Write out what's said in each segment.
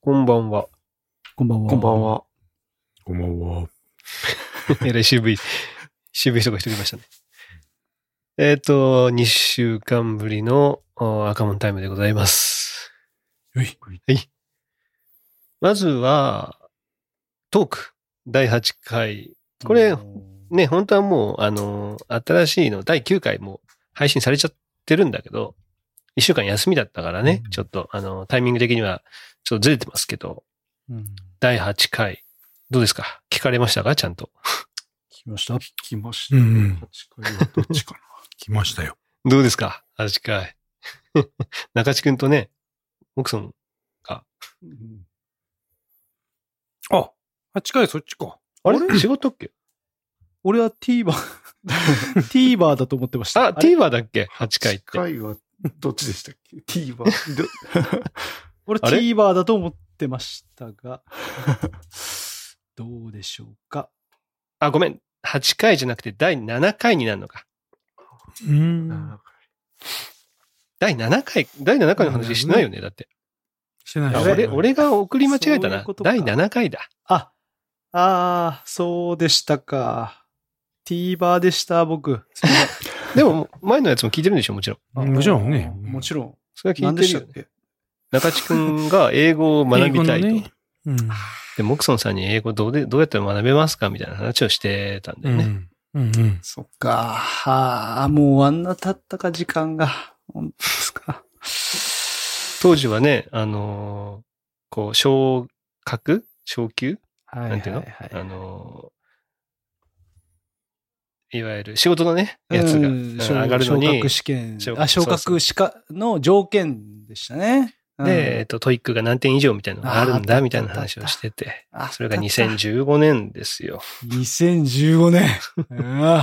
こんばんは。こんばんは。こんばん。は。こんばんは。えらい渋い、渋い人が一人いましたね。えっ、と、2週間ぶりのお赤門タイムでございます。はい。はい。まずは、トーク、第8回。これ、ね、本当はもう、あの、新しいの、第9回も配信されちゃってるんだけど、1週間休みだったからね、うんちょっと、あの、タイミング的には、ちょっとずれてますけど、うん。第8回、どうですか？聞かれましたか？ちゃんと。来ました？来ました。うんうん8回はどっちかな？来ましたよ。どうですか ?8 回。中地くんとね、奥さん、うんあ、8回そっちか。あれ？仕事っけ？俺は TVer、TVer だと思ってました。あ、TVer だっけ ?8 回っ8て。回はどっちでしたっけ ?T は。ど 俺 TVer だと思ってましたが、どうでしょうか？あ、ごめん。8回じゃなくて第7回になるのか。うん。あ第7回、第7回の話してないよね、だって。してないあ俺、俺が送り間違えたなそういう第7回だ。あ、あー、そうでしたか。TVer でした、僕。でも、前のやつも聞いてるんでしょ、もちろん。あもちろんねもちろん。それは聞何いてるよね。中地くんが英語を学びたいと。ねうん。で、モクソンさんに英語どうで、どうやったら学べますかみたいな話をしてたんだよね。うん。うんうん。そっか。はあ、もうあんな経ったか、時間が。本当ですか。当時はね、あのーこう、昇格？昇級？はいなんていうの、はいはいあのーいわゆる仕事のね、やつが上がるのに昇格、試験昇。あ、昇格しかの条件でしたね。うんで、えっと、 TOEIC が何点以上みたいなのがあるんだ、みたいな話をしてて、あそれがあった2015年ですよ。2015年。う ん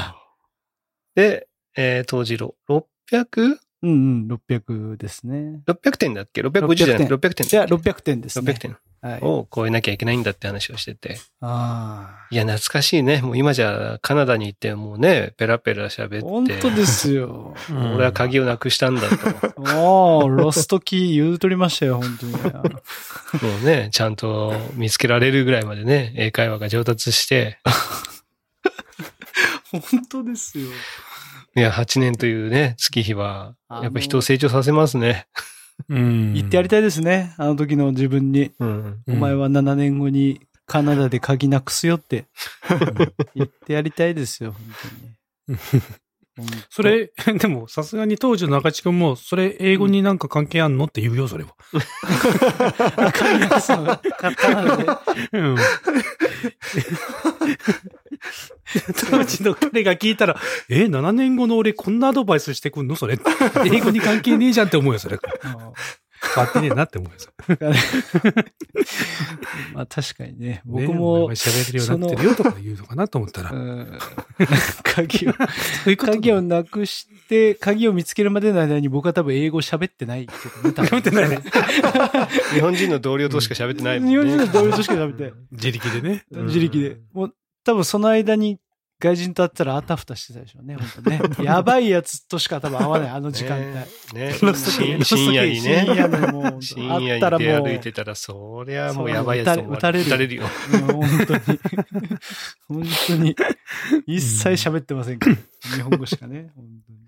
で、えー当時ろ 600?600 うんうん、600ですね。点だっけ ?650 じゃなくて600点。じゃあ600点ですね。600点はい。を超えなきゃいけないんだって話をしてて。あいや、懐かしいね。もう今じゃカナダに行ってもうね、ペラペラ喋って。あ。本当ですよ。俺は鍵をなくしたんだと。おー、ロストキー言うとりましたよ、本当に。もうね、ちゃんと見つけられるぐらいまでね、英会話が上達して、本当ですよ。いや、8年というね、月日は、やっぱ人を成長させますね。うん。言ってやりたいですね。あの時の自分に。うん。うんお前は7年後にカナダで鍵なくすよって 言ってやりたいですよ、本当に。そ、れ、でも、さすがに当時の中地君も、それ、英語になんか関係あんのって言うよ、それは。うん。当時の彼が聞いたら、え、7年後の俺こんなアドバイスしてくんの？それ。英語に関係ねえじゃんって思うよ、それ。変わってねえなって思うよ、それ。まあ確かにね、僕もは、喋れるようになってるよとか言うのかなと思ったら。うん鍵を、鍵をなくして、鍵を見つけるまでの間に僕は多分英語喋ってないね、喋ってないね。日本人の同僚としか喋ってないね。日本人の同僚としか喋ってない。自力でね。うん自力で。もう、多分その間に外人と会ったらあたふたしてたでしょうね、本当ね。やばいやつとしか多分会わない、あの時間帯。ねね深深夜にね。深夜のもう、深会夜に出ったらもう、歩いてたら、そりゃもうやばいやつ撃たれる撃たれるよ。本当に。本当に。一切喋ってませんから。日本語しかね。本当に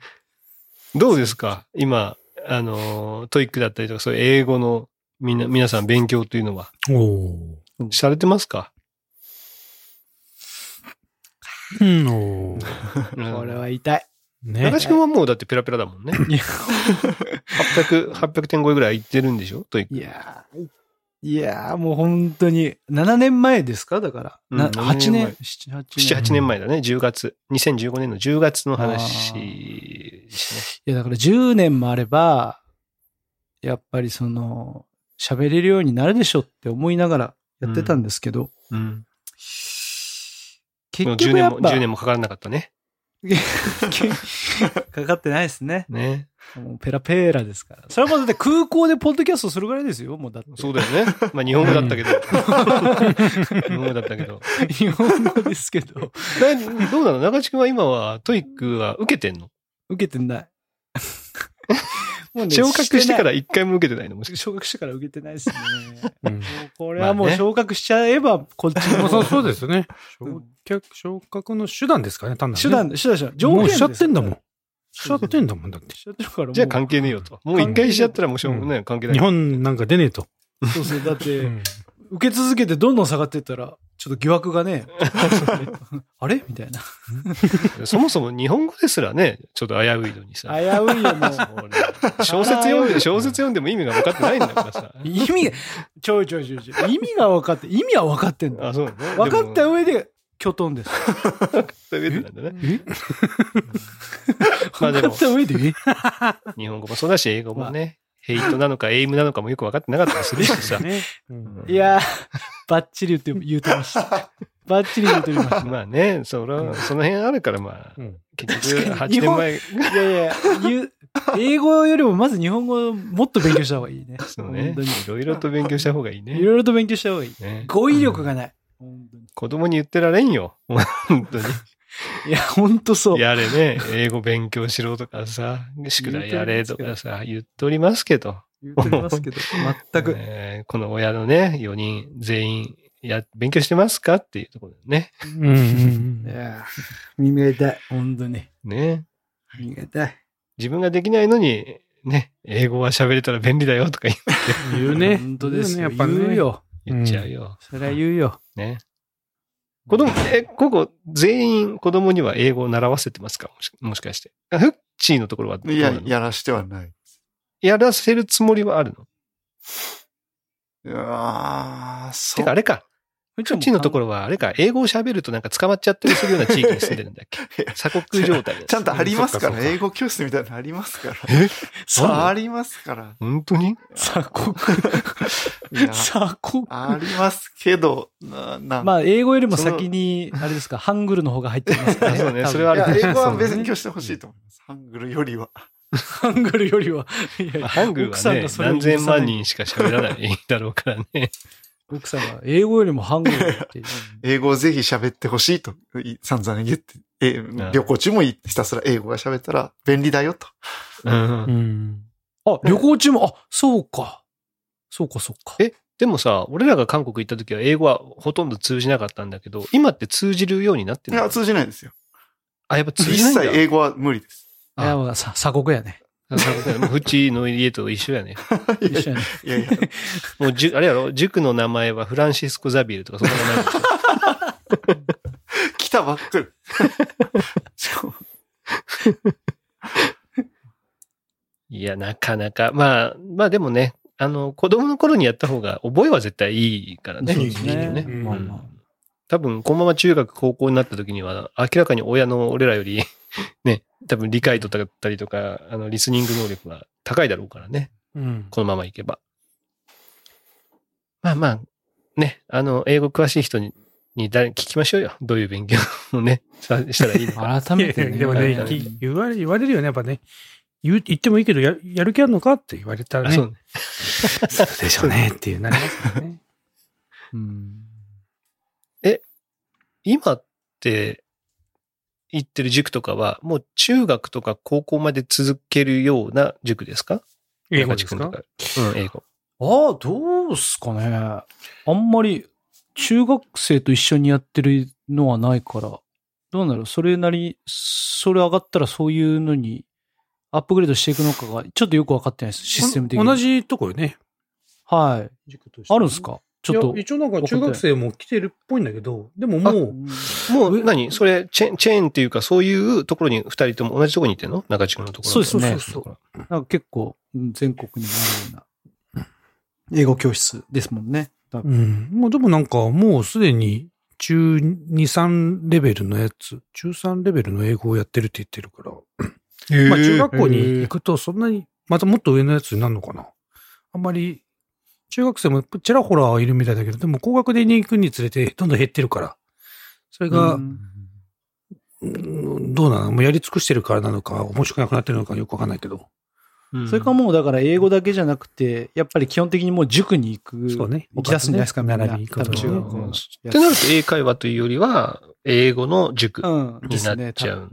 どうですか？今、あの、 TOEIC だったりとか、そういう英語のみんな、皆さん勉強というのは、おーされてますか？うん、これは痛い。ね中。地君はもうだってペラペラだもんね。いや、800、800点超えぐらいいってるんでしょ？ TOEIC。いやー、いやーもう本当に、7年前ですか？だから。うんな7 8年年前、7、8 7、年。8年前だね。10月。2015年の10月の話ですいや、だから10年もあれば、やっぱりその、喋れるようになるでしょって思いながらやってたんですけど、ね。うん。う10年も、局やっぱ、10年もかからなかったね。かかってないですね。ね。もうペラペラですから。それはもうだって空港でポッドキャストするぐらいですよ、もうだって。そうだよね。まあ日本語だったけど。日本語だったけど。日本語ですけど、だどうなの？中地君は今は TOEIC は受けてんの？受けてない。もうね昇格してから一回も受けてないのもし昇格してから受けてないですね。うんもうこれはもう昇格しちゃえば、こっちもまあそうそうですよね。うん昇格、昇格の手段ですかね、単なるね。手段、手段でしょ。条件ですもうしちゃってんだもん。よ。しちゃってんだもん、だって。しちゃってるからもう。じゃあ関係ねえよと。もう一回しちゃったらもうしょうがない。関係ない。日本なんか出ねえと。そうそう。だって、うん受け続けてどんどん下がっていったら、ちょっと疑惑がね、あれ？みたいな。そもそも日本語ですらね、ちょっと危ういのにさ。危ういよ、もう。小説読んで、小説読んでも意味が分かってないんだからさ。意味が、ちょいちょいちょいちょい。意味が分かって、意味は分かってんだ。あ、そうね。分かった上で、キョトンです。分かった上でなんだね。分かっ、た上で？日本語もそうだし、英語もね、ヘイトなのかエイムなのかもよく分かってなかったりするしさ。ねうんいやー、バッチリ言って、言うてました。バッチリ言うてみました。まあね、その、その辺あるから、まあ、うん結局、8日本年前、いやいや、言う英語よりもまず日本語をもっと勉強した方がいいね。そうね本当に。、いろいろと勉強した方がいいね。いろいろと勉強した方がいい。ね語彙力がない。本当に子供に言ってられんよ。本当に。いや、本当そう。やれね、英語勉強しろとかさ、宿題やれとかさ、言っておりますけど。言ってますけど、全く。えーこの親のね、4人全員、や、勉強してますかっていうところでね。うんうんいやー耳が痛い。本当に。ね。耳が痛い。自分ができないのに、ね、英語は喋れたら便利だよとか言うん言うね。本当ですよ。言うねやっぱね言うよ。言っちゃうよ。それは言うよ。ね。子供、え、ここ、全員子供には英語を習わせてますか？もしかして。あフッチーのところはどういややらしてはない。やらせるつもりはあるの？いやー、そうてか、あれか。うフッチーのところは、あれか、英語を喋るとなんか捕まっちゃったりするような地域に住んでるんだっけ？鎖国状態ちゃんとありますから、英語教室みたいなのありますから。え？そう、あありますから。本当に？鎖国。鎖国。ありますけど、な、な、まあ、英語よりも先に、あれですか、ハングルの方が入ってますからね。あそうねそれはあるいや、英語は勉強してほしいと思います。ハングルよりは。ハングルよりは。いやいやハングルはね何千万人しか喋らないだろうからね。奥さんが、英語よりもハングルって。英語をぜひ喋ってほしいと、い散々言って、えん旅行中もひたすら英語が喋ったら便利だよと。うんうん。あ、旅行中も、あ、そうか。そうか、そうか。えでもさ、俺らが韓国行った時は英語はほとんど通じなかったんだけど、今って通じるようになってるの？いや、通じないですよ。あ、やっぱ通一じないんだ。切英語は無理です。いや、まあ、さ鎖国やね。うだよもうフチの家と 一緒やね。一緒やね。いやいや、もうじゅ、あれやろ？塾の名前はフランシスコ・ザビエルとかそんな名前 来たばっかり。いや、なかなか。まあ、まあでもね、あの、子供の頃にやった方が覚えは絶対いいからね。そうですねきっとねうんまあまあ多分、このまま中学、高校になった時には、明らかに親の俺らより、ね、多分理解度だったりとか、あの、リスニング能力が高いだろうからね。うん。このままいけば。まあまあ、ね、あの、英語詳しい人に、に誰聞きましょうよ。どういう勉強をね、さしたらいいのか。改めてね。でもね、言われ、言われるよね、やっぱね。言う言ってもいいけど、ややる気あるのかって言われたらね。あそうね。そうでしょうねっていうなりますからね。うん。今って、行ってる塾とかは、もう中学とか高校まで続けるような塾ですか？英語ですか？うん、英語。ああ、どうすかね。あんまり、中学生と一緒にやってるのはないから、どうなるそれなり、それ上がったらそういうのに、アップグレードしていくのかが、ちょっとよくわかってないです。システム的に。同。じとこよね。はい。塾としてあるんですか？ちょっと。一応なんか中学生も来てるっぽいんだけど、でももう、もう何？それ、チェチェーンっていうか、そういうところに二人とも同じところに行ってんの？中地君のところ。そうですねそうそうそうなんか結構、うん全国にもあるような、英語教室ですもんね。うん。もうでもなんかもうすでに中2、3レベルのやつ、中3レベルの英語をやってるって言ってるから。まあ中学校に行くとそんなに、またもっと上のやつになるのかな。あんまり、中学生もちらほらはいるみたいだけど、でも高学年に行くにつれてどんどん減ってるから。それが、うんうんどうなの？もうやり尽くしてるからなのか、面白くなくなってるのかよくわかんないけど。うんそれかもうだから英語だけじゃなくて、やっぱり基本的にもう塾に行く。そうね行き出すんじゃないですか、みんな。並び行くとね多分中学校のうんってなると英会話というよりは、英語の塾うん。になっですね。ちゃう。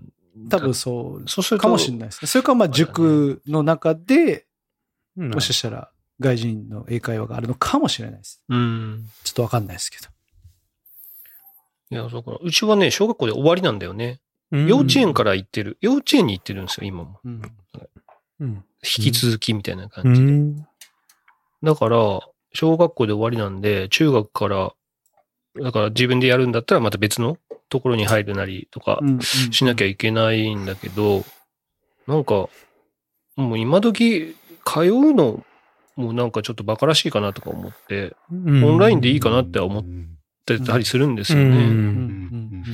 多分そう。そうすると、かもしれないですね。それかまあ塾の中でうんもしかしたら外人の英会話があるのかもしれないです。うん。ちょっとわかんないですけど。いや、そうか。うちはね、小学校で終わりなんだよね。うん幼稚園から行ってる。幼稚園に行ってるんですよ、今も。うん。うん。引き続きみたいなう感じで。ん。だから、小学校で終わりなんで、中学から、だから自分でやるんだったらまた別のところに入るなりとかうんしなきゃいけないんだけど、なんか、もう今時通うのもなんかちょっと馬鹿らしいかなとか思って、オオンラインでいいかなって思ってたりするんですよね。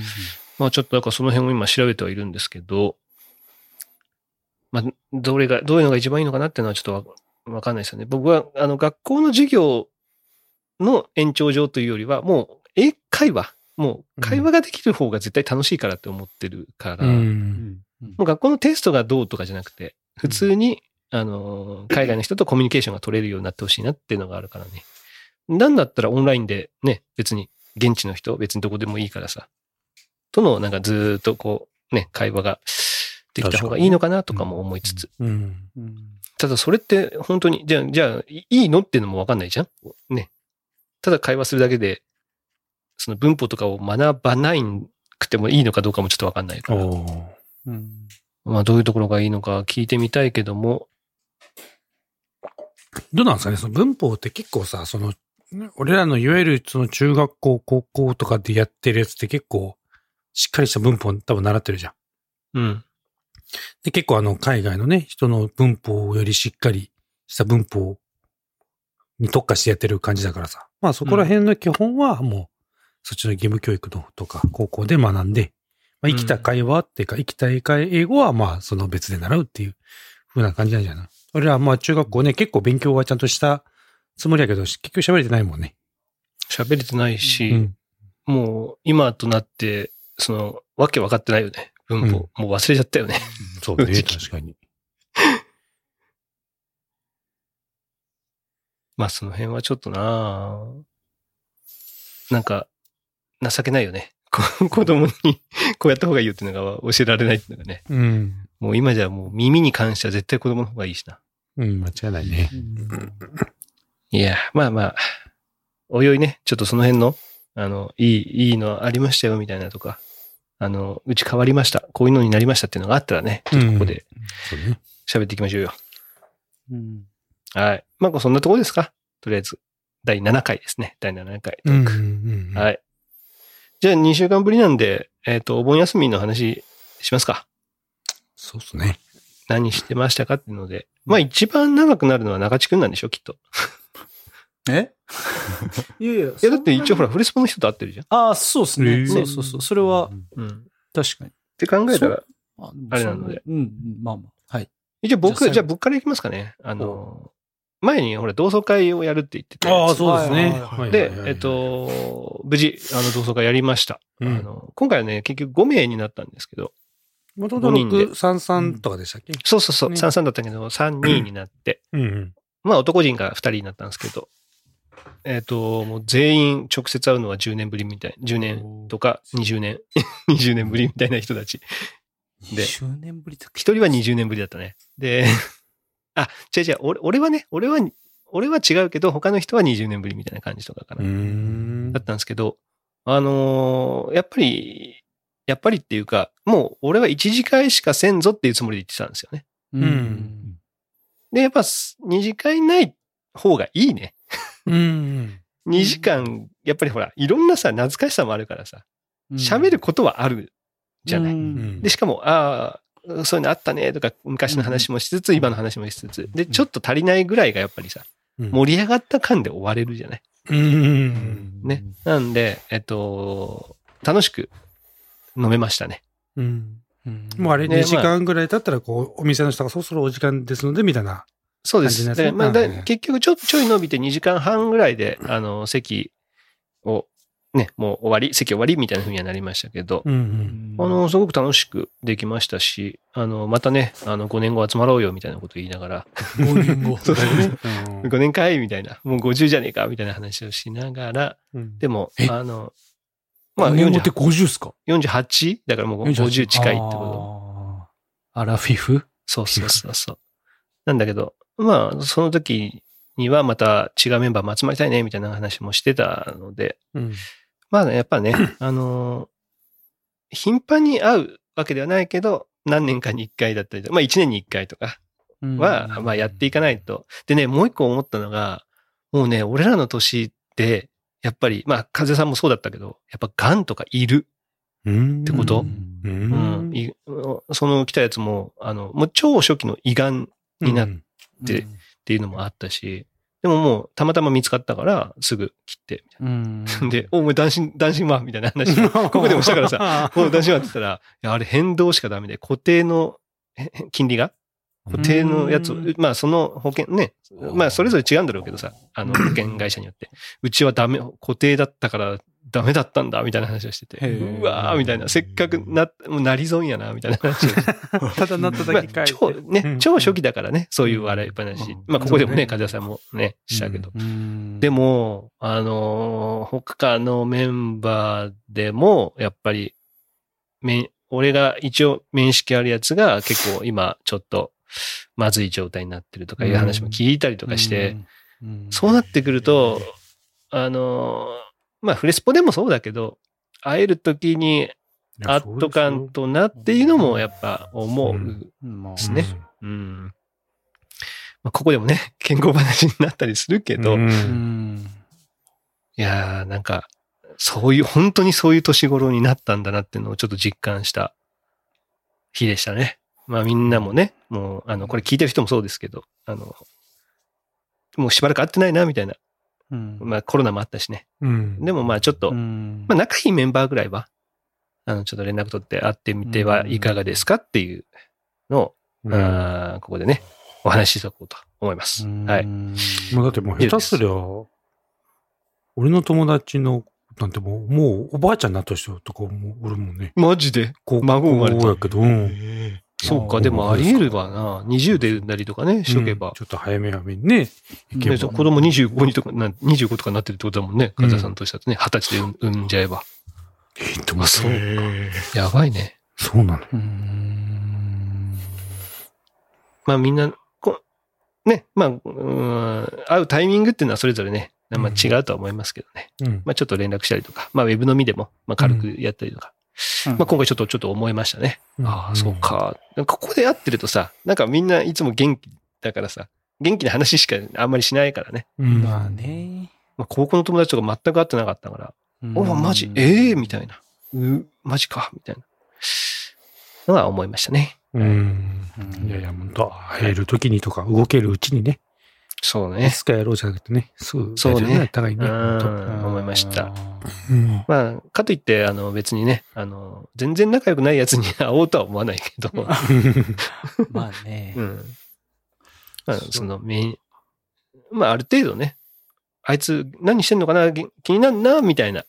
まあちょっとなんかその辺を今調べてはいるんですけど、まあ、どれが、どういうのが一番いいのかなっていうのはちょっとわわかんないですよね。僕は、あの、学校の授業の延長上というよりは、もう、英会話、もう、会話ができる方が絶対楽しいからって思ってるから、うん。もう学校のテストがどうとかじゃなくて、普通に、あの、海外の人とコミュニケーションが取れるようになってほしいなっていうのがあるからね。なんだったらオンラインでね、別に、現地の人、別にどこでもいいからさ、との、なんかずーっとこう、ね、会話ができた方がいいのかなとかも思いつつ。うん。うんただそれって本当に、じゃあ、じゃあ、いいのっていうのもわかんないじゃん？ね。ただ会話するだけで、その文法とかを学ばないくてもいいのかどうかもちょっとわかんないから。うんまあどういうところがいいのか聞いてみたいけども、どうなんですかね？その文法って結構さ、その、俺らのいわゆるその中学校、高校とかでやってるやつって結構しっかりした文法多分習ってるじゃん。うん。で、結構あの海外のね、人の文法よりしっかりした文法に特化してやってる感じだからさ。まあそこら辺の基本はもう、そっちの義務教育のとか高校で学んで、まあ、生きた会話っていうか、生きた英会英語はまあその別で習うっていう風な感じなんじゃない俺らはまあ中学校ね、結構勉強はちゃんとしたつもりやけど、結局喋れてないもんね。喋れてないし、うん。もう今となって、その、わけ分かってないよね。文法。もう忘れちゃったよね。そうね、確かに。まあその辺はちょっとななんか、情けないよね。こ 子供にこうやった方がいいよっていうのが教えられないっていうのがね。うん。もう今じゃもう耳に関しては絶対子供の方がいいしな。うん、間違いないね。いや、まあまあ、おいおいね、ちょっとその辺の、あの、いい、いいのありましたよみたいなとか、あの、うち変わりました。こういうのになりましたっていうのがあったらね、ちょっとここで。喋っていきましょうよ。うんはい。まあ、そんなところですかとりあえず。第7回ですね。第7回トうん。ーク。うんはい。じゃあ2週間ぶりなんで、えっ、と、お盆休みの話しますか。そうっすね。何してましたかっていうので。まあ一番長くなるのは中地くんなんでしょきっと。え？いやいや。いや、だって一応ほら、フレスポの人と会ってるじゃん。ああ、そうですね。そうそうそう。それは、うん。っ確かに。て考えたら、ああれなので。うん、うんまあまあ。はい。一応僕、じゃあじゃあ僕からいきますかね。あの、前にほら、同窓会をやるって言ってて。ああ、そうですね。でえっ、、と、無事、あの、同窓会やりました。うんあの今回はね、結局5名になったんですけど、もともと五人で6、3、3とかでしたっけ？そうそうそう、ね33だったけど、3、2になって、うんうん。まあ男人が2人になったんですけど、えっ、と、もう全員直接会うのは10年ぶりみたい。10年とか20年、20年ぶりみたいな人たち。で20年ぶり一人は20年ぶりだったね。で、あ、違う違う、俺俺はね、俺は、俺は違うけど、他の人は20年ぶりみたいな感じとかかな。うーんだったんですけど、あのーやっぱり、やっぱりっていうか、もう俺は一次会しかせんぞっていうつもりで言ってたんですよね。うん。で、やっぱ二次会ない方がいいね。うん。二時間、やっぱりほら、いろんなさ、懐かしさもあるからさ、喋ることはあるじゃない。うんで、しかも、ああ、そういうのあったねとか、昔の話もしつつ、今の話もしつつ、で、ちょっと足りないぐらいがやっぱりさ、うん盛り上がった感で終われるじゃない。うん。ね。なんで、えっと、楽しく飲めましたね。うん。うんもうあれね2時間ぐらい経ったら、こう、お店の人がそろそろお時間ですので、みたいな。そうです。感じのやつでまあ、結局ちょ、ちょい伸びて2時間半ぐらいで、あの、席を、ね、もう終わり、席終わりみたいな風にはなりましたけど、うんうん。あの、すごく楽しくできましたし、あの、またね、あの、5年後集まろうよみたいなこと言いながら、5年後。そうだよね。うん5年かいみたいな、もう50じゃねえかみたいな話をしながら、うんでもえ、あの、まあ5年後って40 50っすか？48? だからもう50近いってこと。と。アラフィフ？そうそうそうそう。なんだけど、まあ、その時にはまた違うメンバーも集まりたいね、みたいな話もしてたので、うん。まあね、やっぱね、あのー頻繁に会うわけではないけど、何年かに一回だったりとか、まあ一年に一回とかは、まあやっていかないと。でね、もう一個思ったのが、もうね、俺らの年って、やっぱり、まあ、風さんもそうだったけど、やっぱ癌とかいる。うん。てこと？ううん。その来たやつも、あの、もう超初期の胃がんになっでっていうのもあったし、でももうたまたま見つかったから、すぐ切って、うん。で、お、お前断診、断診は？みたいな話。を ここでもしたからさ、もう断診は？って言ったら、あれ変動しかダメで、固定の金利が？固定のやつまあその保険ね、まあそれぞれ違うんだろうけどさ、あの保険会社によって。うちはダメ、固定だったからダメだったんだ、みたいな話をしてて。うわーみたいな。せっかくな、もうなり損やな、みたいな話をして ただなったまあだけ書いて。超、ね、うん超初期だからね、そういう笑い話。うんまあここでもね、風田さんもね、したけど。うんでも、あのー他のメンバーでも、やっぱり、め、俺が一応面識あるやつが結構今ちょっとまずい状態になってるとかいう話も聞いたりとかして、、うんそうなってくると、あのーまあフレスポでもそうだけど、会える時に会っとかんとなっていうのもやっぱ思う。ですねうん。まあ、ここでもね、健康話になったりするけど、う。うんん。いやー、なんか、そういう、本当にそういう年頃になったんだなっていうのをちょっと実感した日でしたね。まあみんなもね、もう、あの、これ聞いてる人もそうですけど、あの、もうしばらく会ってないな、みたいな。うんまあコロナもあったしね。うん。でもまあちょっと、うんまあ仲いいメンバーぐらいは、あの、ちょっと連絡取って会ってみてはいかがですかっていうのを、うん、あーここでね、お話ししておこうと思います。はい。もうだってもう下手すりゃ、俺の友達の、なんてもう、もうおばあちゃんになった人とかもおるもんね。マジでこう孫生まれたやけど、うん。そうか、でもあり得るわな。20で産んだりとかね、しとけばうん。ちょっと早め早めにね、ね、ば。子供25にとかな、25とかなってるってことだもんね。うん患者さんとしてはね、20歳で産産んじゃえば。えっと、まあ、そうへやばいね。そうなの。うん。まあみんな、こね、まあ、うーん会うタイミングっていうのはそれぞれね、まあ違うとは思いますけどね。うん。まあちょっと連絡したりとか、まあウェブのみでも、まあ軽くやったりとか。まあ今回ちょっとちょっと思いましたね。ああ、そう。か。ここで会ってるとさ、なんかみんないつも元気だからさ、元気な話しかあんまりしないからね。うん。まあね。まあ、高校の友達とか全く会ってなかったから、おマジ、ええみたいな。う、マジか？みたいな。のは思いましたね。うん。うんいやいや、本当会える時にとか、動けるうちにね、そうね。いつかやろうじゃなくてね、すぐそうねやるよ互いね。思いました。当うん。まあ、かといって、あの、別にね、あの、全然仲良くない奴に 会おうとは思わないけど、まあねう。ん。まあ、その、めまあ、ある程度ね、あいつ何してんのかな、げ気になるな、みたいな、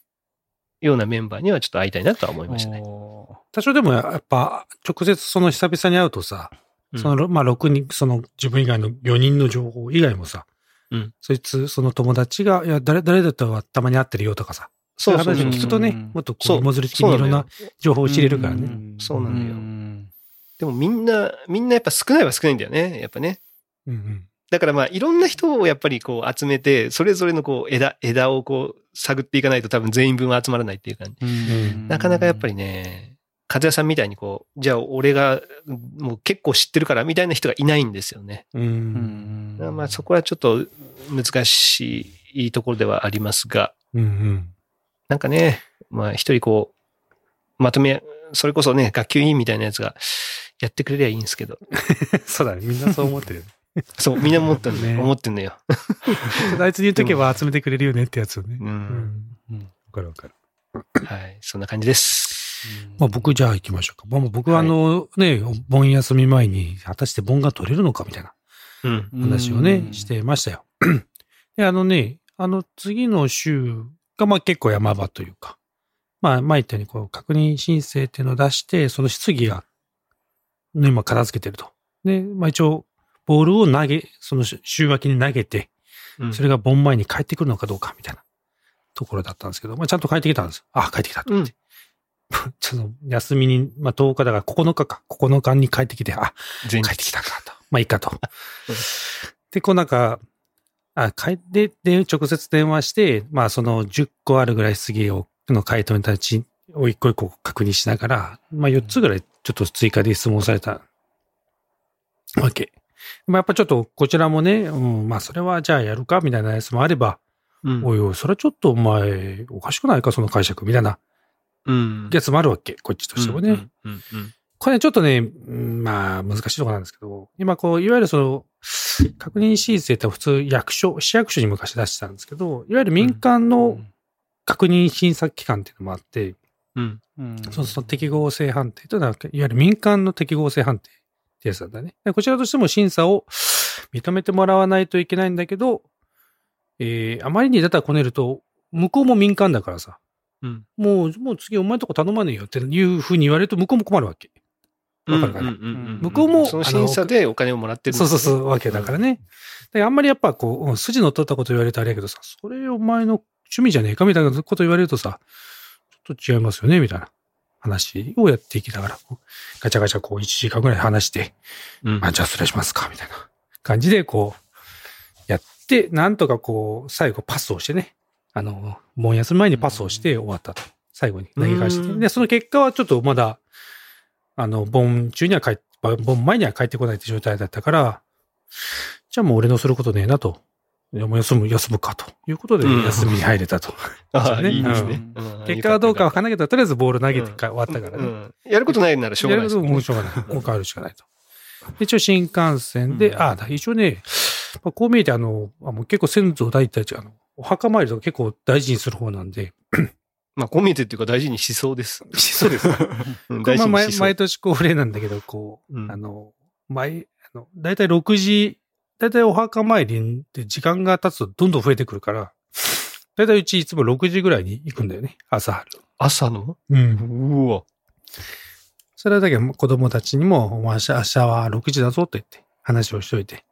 ようなメンバーにはちょっと会いたいなとは思いましたね。お多少でもやっぱ、直接その久々に会うとさ、その、まあ、6人、その自分以外の4人の情報以外もさ、うん。そいつ、その友達が、いや、誰、誰だとはたまに会ってるよとかさ、そういう話を聞くとねうん、もっとこう、そう芋づる的にいろんな情報を知れるからね。んそうなのよ。ん。でもみんな、みんなやっぱ少ないは少ないんだよね、やっぱね。うんうん。だからまあいろんな人をやっぱりこう集めて、それぞれのこう枝、枝をこう探っていかないと多分全員分は集まらないっていう感じ。うん。なかなかやっぱりね、和也さんみたいにこう、じゃあ俺がもう結構知ってるからみたいな人がいないんですよね。う。うんんまあそこはちょっと難しいところではありますが、うんうん。なんかね、まあ一人こう、まとめ、それこそね、学級委員みたいなやつがやってくれりゃいいんですけど、そうだね。みんなそう思ってるよね。そう、みんな思ってんのね思ってんのよ。あいつに言っとけば集めてくれるよねってやつをね。う。うんん。うんわかるわかる。はい、そんな感じです。まあ僕じゃあ行きましょうか。まあ僕はあのね、盆休み前に果たして盆が取れるのかみたいなうん。話をね、してましたよ。で、あのね、あの次の週がまあ結構山場というか、まあ前言ったようにこう確認申請っていうのを出して、その質疑が、ね、今片付けてると。で、まあ一応、ボールを投げ、その週明けに投げて、うんそれが盆前に帰ってくるのかどうかみたいなところだったんですけど、まあちゃんと帰ってきたんです。あ、帰ってきたと思って。ちょっと休みに、まあ10日だから9日か、9日に帰ってきて、あ、全帰ってきたかと。まあいいかと。で、こうなんか、あ、帰って、で、直接電話して、まあその10個あるぐらい質疑を、の回答にたちを一個一個確認しながら、まあ4つぐらいちょっと追加で質問されたわけ。まあやっぱちょっとこちらもね、うん、まあそれはじゃあやるかみたいなやつもあれば、うんおいおい、それはちょっとお前、おかしくないかその解釈みたいなうん。やつもあるわけ、こっちとしてもね。うんこれねちょっとね、うんまあ難しいところなんですけど、今こう、いわゆるその、確認申請って普通役所、市役所に昔出してたんですけど、いわゆる民間の確認審査機関っていうのもあって、うん。うんそのその適合性判定というのは、いわゆる民間の適合性判定ってやつなんだね。でこちらとしても審査を認めてもらわないといけないんだけど、えー、あまりにだたらこねると、向こうも民間だからさ、うん。もう、もう次お前のとこ頼まねえよっていうふうに言われると向こうも困るわけ。わかるかな？うんうんうん。うん向こうもその審査でお金をもらってるんそうですねそうそう、わけだからね。であんまりやっぱこううん、筋の通ったこと言われるとあれやけどさ、それお前の趣味じゃねえかみたいなこと言われるとさ、ちょっと違いますよねみたいな話をやっていきながら、ガチャガチャこう1時間ぐらい話して、うん。あ、じゃあ失礼しますかみたいな感じでこう、やって、なんとかこう、最後パスをしてね、あの、盆休み前にパスをして終わったと。最後に投げ返して。うんで、その結果はちょっとまだ、あの、盆中には帰って、盆前には帰ってこないって状態だったから、じゃあもう俺のすることねえなと。もう休む、休むかということでうん休みに入れたと。あいいですね。結果はどうかわかんなないけど、とりあえずボール投げてか終わったからね。うんやることないならしょうがない。やることもうしょうがない。もう変わるしかないと。で一応新幹線で、うんああ、一応ね、まあこう見えてあの、あもう結構先祖代々あの、お墓参りとか結構大事にする方なんで、まあ、こう見えてっていうか大事にしそうです。そうです。大事にしそうまあ毎毎。年恒例なんだけど、こう、うんあの、毎、あの、だいたい6時、だいたいお墓参りって時間が経つとどんどん増えてくるから、だいたいうちいつも6時ぐらいに行くんだよね、朝。朝の？うん。うわ。それだけ子供たちにも、明日は6時だぞと言って話をしといて。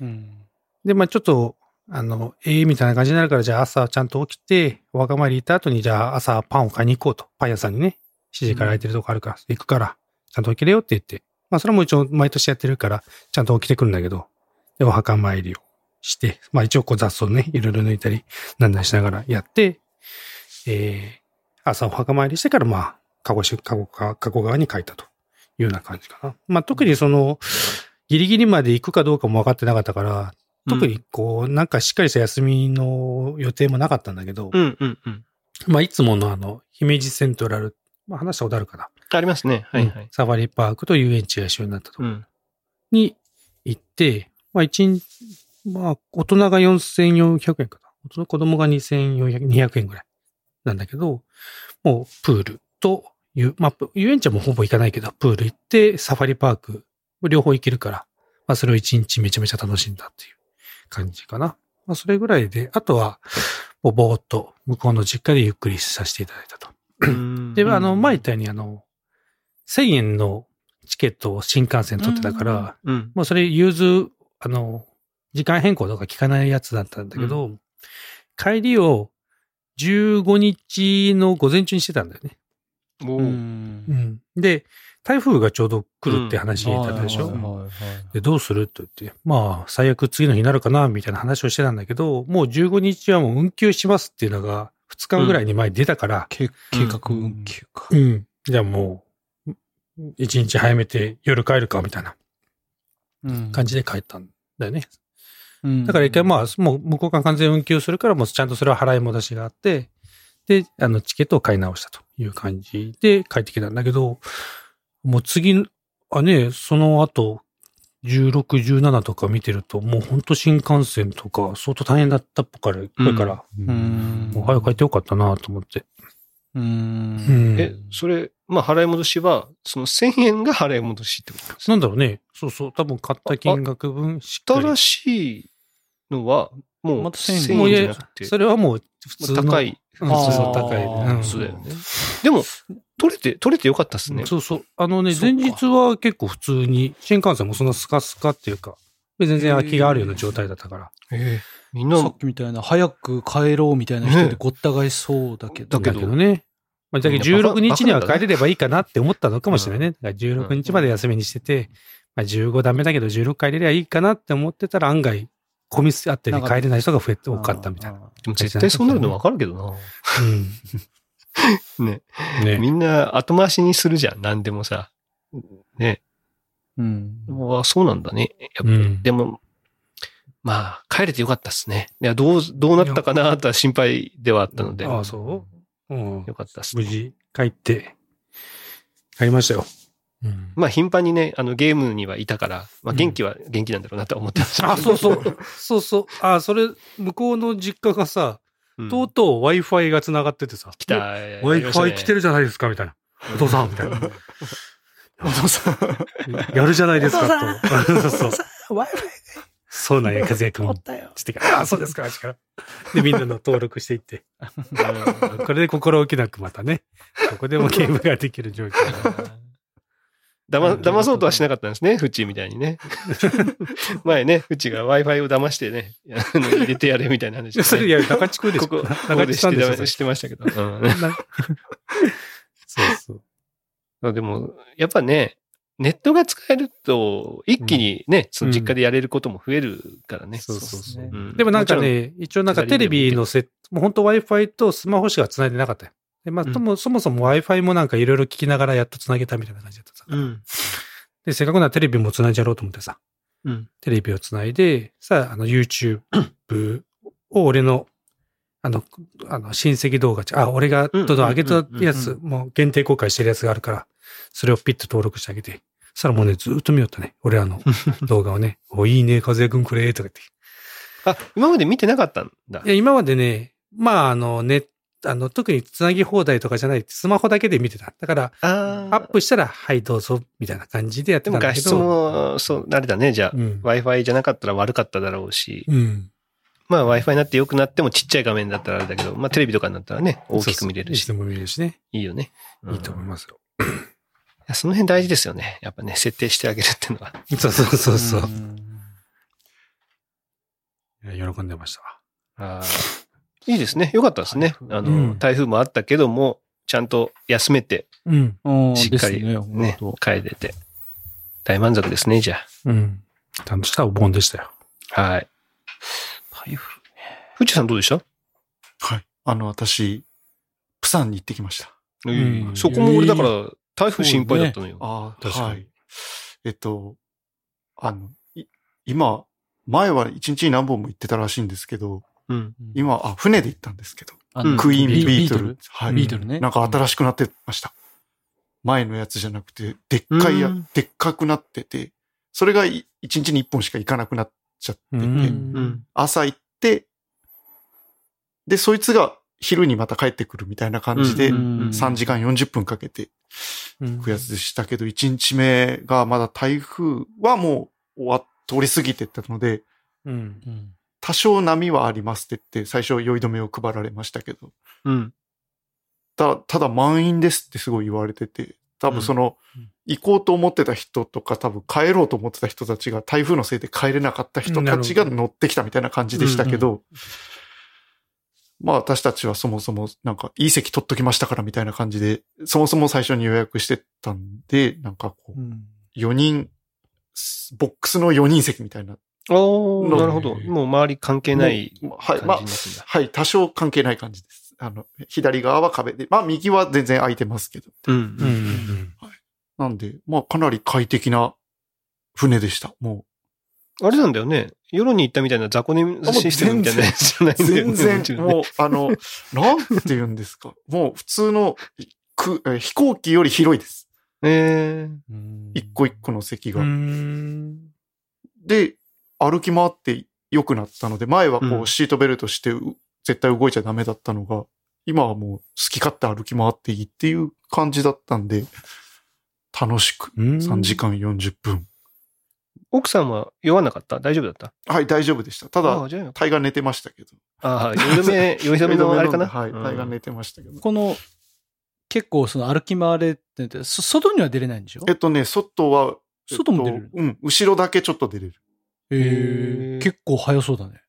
うんで、まあちょっと、あの、ええみたいな感じになるから、じゃあ朝ちゃんと起きて、お墓参り行った後に、じゃあ朝パンを買いに行こうと。パン屋さんにね、7時から空いてるとこあるから、行くから、ちゃんと起きれよって言って。まあそれも一応毎年やってるから、ちゃんと起きてくるんだけど、で、お墓参りをして、まあ一応こう雑草ね、いろいろ抜いたり、なんだしながらやって、えー、朝お墓参りしてから、まあ、鹿児島、鹿児川に帰ったというような感じかな。まあ特にその、ギリギリまで行くかどうかも分かってなかったから、特にこう、なんかしっかりした休みの予定もなかったんだけど、うんうんうん。まあいつものあの、姫路セントラル、まあ話したことあるかな。ありますね。はいはい。うんサファリパークと遊園地が一緒になったところうん。に行って、まあ一日、まあ大人が4400円かな。大人子供が2400、200円ぐらいなんだけど、もうプールと、遊まあ遊園地はもうほぼ行かないけど、プール行ってサファリパーク、両方行けるから、まあそれを一日めちゃめちゃ楽しんだっていう感じかな。まあそれぐらいで、あとは、もうぼーっと向こうの実家でゆっくりさせていただいたと。うんで、あの、前言ったようにあの、1000円のチケットを新幹線取ってたから、うん。もうそれ融通、あの、時間変更とか聞かないやつだったんだけど、帰りを15日の午前中にしてたんだよね。うん。で、台風がちょうど来るって話だったでしょ、で、どうするって言って、まあ、最悪次の日になるかな、みたいな話をしてたんだけど、もう15日はもう運休しますっていうのが2日ぐらいに前に出たから、計計画運休か。うん。じゃあもう、1日早めて夜帰るか、みたいなうん感じで帰ったんだよね。うんだから一回まあ、もう向こうが完全運休するから、もうちゃんとそれは払い戻しがあって、で、あの、チケットを買い直したという感じで帰ってきたんだけど、もう次、あね、その後、16、17とか見てると、もう本当新幹線とか相当大変だったっぽから、ぽいから、うんもう早く帰ってよかったなと思って。ううんん。え、それ、まあ、払い戻しは、その1000円が払い戻しってことなんですなんだろうね。そうそう。多分買った金額分しっかり。新しいのは、もうまた1000 1000円じゃなくて、それはもう普通の。高い。うん、そうそう、あー高い。うん。そうだよね。でも、取れて、取れてよかったっすね。そうそう。あのね、前日は結構普通に、新幹線もそんなスカスカっていうか、全然空きがあるような状態だったから。ええみんな、さっきみたいな、早く帰ろうみたいな人でごった返しそうだけど。だけどだけどね。まあ、だけどみんなバカ16日には帰れればいいかなって思ったのかもしれないね。だから16日まで休みにしてて、まあ、15ダメだけど16帰れればいいかなって思ってたら案外混み合ってね、帰れない人が増えて多かったみたいな。な。でも絶対そうなるの分かるけどな。ね。うん。ね。みんな後回しにするじゃん。何でもさ。ね。うん。うわそうなんだね。やっぱり。うんでも、まあ、帰れてよかったっすね。いや、どう、どうなったかなとは心配ではあったので。ああ、そう？うん。よかったっすね。無事帰って、帰りましたよ。うん。まあ、頻繁にね、あの、ゲームにはいたから、まあ、元気は元気なんだろうなとは思ってました。あ、そうそう。そうそう。あ、それ、向こうの実家がさ、うん。とうとう Wi-Fi が繋がっててさ。来た。Wi-Fi 来てるじゃないですか、みたいな。お父さん、みたいな。お父さん。やるじゃないですか、と。そうそう。Wi-Fi そうなんや、和也くん。たよ。つってから、あ、そうですか、あっちから。で、みんなの登録していって。これで心置きなくまたね、ここでもゲームができる状況。だま、騙そうとはしなかったんですね、フチみたいにね。前ね、フチが Wi-Fi を騙してね、あの入れてやれみたいな話、いや、それ、いや、中地区ですここ、中で地さんでしてましたけど。うんなそうそう。あでも、やっぱね、ネットが使えると、一気にね、その実家でやれることも増えるからね。そうそうそう。ねうんでもなんか、ね、一応なんかテレビのセット、もう本当 Wi-Fi とスマホしか繋いでなかったよ。で、まあ、うんともそもそも Wi-Fi もなんかいろいろ聞きながらやっと繋げたみたいな感じだったさ。うん。で、せっかくならテレビも繋いじゃろうと思ってさ、うん。テレビを繋いで、さあ、あの YouTube を俺の、あの、あの、親戚動画ち、あ、俺がどんどん上げたやつ、うんもう限定公開してるやつがあるから、それをピッと登録してあげて、そしたらもうね、ずーっと見よったね。俺らの 動画をね、お、いいね、和也くんくれ、とか言って。あ、今まで見てなかったんだい。や、今までね、まあ、あの、ね、あの、特につなぎ放題とかじゃない、スマホだけで見てた。だから、あアップしたら、はい、どうぞ、みたいな感じでやってでも画質たんだけど。も、そう、あれだね。じゃあ、うん。Wi-Fi じゃなかったら悪かっただろうし、うん。まあ Wi-Fi になって良くなってもちっちゃい画面だったらあれだけど、まあテレビとかになったらね、大きく見れるしそうそういも見れるしね。いいよね。いいと思いまますよ。す。その辺大事ですよね。やっぱね、設定してあげるっていうのは。そうそうそうそう。んいや喜んでましたわ。あーいいですね。良かったですね。あの、うん台風もあったけども、ちゃんと休めて、うん。うんしっかりね、本帰れて。大満足ですね、じゃうん。ちゃんとしたお盆でしたよ。あ。はい。当台風。ふちさんどうでした？はい。あの、私、プサンに行ってきました。んそこも俺だから、台風心配だったのよ。ああ、確かにはい。えっと、あの、い今、前は一日に何本も行ってたらしいんですけど、うん。今、あ、船で行ったんですけど、クイーンビビートル。はい。ビートルね。なんか新しくなってました。前のやつじゃなくて、でっかいやうん、でっかくなってて、それがい一日に一本しか行かなくなっちゃってて。朝行って、で、そいつが昼にまた帰ってくるみたいな感じで、うん3時間40分かけて行くやつでしたけど、1日目がまだ台風はもう終わっ、通り過ぎてったので、うん。うん多少波はありますって言って、最初酔い止めを配られましたけど、うん。たただ満員ですってすごい言われてて、多分その、うん行こうと思ってた人とか、多分帰ろうと思ってた人たちが台風のせいで帰れなかった人たちが乗ってきたみたいな感じでしたけど、まあ私たちはそもそもなんかいい席取っときましたからみたいな感じで、そもそも最初に予約してたんで、なんかこう、うん4人、ボックスの4人席みたいな。おなるほど。もう周り関係ない感はい、まあ。はい、多少関係ない感じです。あの、左側は壁で、まあ右は全然空いてますけど。うんうんうんなんで、まあかなり快適な船でした。もあれなんだよね。夜に行ったみたいな雑魚寝システムみたいなやつじゃなう、いんだよね。全然、もう、あの、なんて言うんですか。もう普通の、くえ飛行機より広いです。えうん一個一個の席が。うんで、歩き回って良くなったので、前はこうシートベルトしてう絶対動いちゃダメだったのが、今はもう好き勝手歩き回っていいっていう感じだったんで、楽しくうん3時間40分。奥さんは酔わなかった？大丈夫だった？はい、大丈夫でした。ただああ、、じゃあよかっタイが寝てましたけど。たああ、酔い止め、酔い止めの あれかな？はい、うんタイが寝てましたけど。この、結構その歩き回れって外には出れないんでしょ？えっとね、外は、えっと外も出れるうん、後ろだけちょっと出れる。え。結構速そうだね。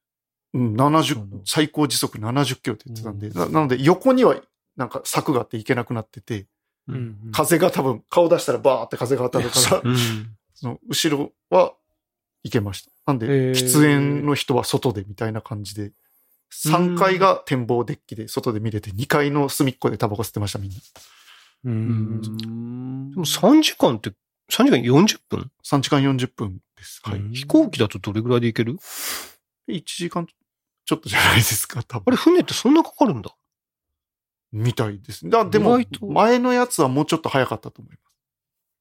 うん、そう70な、の最高時速70キロって言ってたんで、うんななので横にはなんか柵があって行けなくなってて、うん風が多分顔出したらバーって風が当たるから、うん。その後ろは行けました。なんで、喫煙の人は外でみたいな感じで、3階が展望デッキで外で見れて、2階の隅っこでタバコ吸ってました、みんな。う。うんでも3時間って、3時間40分、3時間40分です。はい。うん飛行機だとどれぐらいで行ける？1時間ちょっとじゃないですか、多あ分。れ船ってそんなかかるんだ？みたいです。だでも前のやつはもうちょっと早かったと思い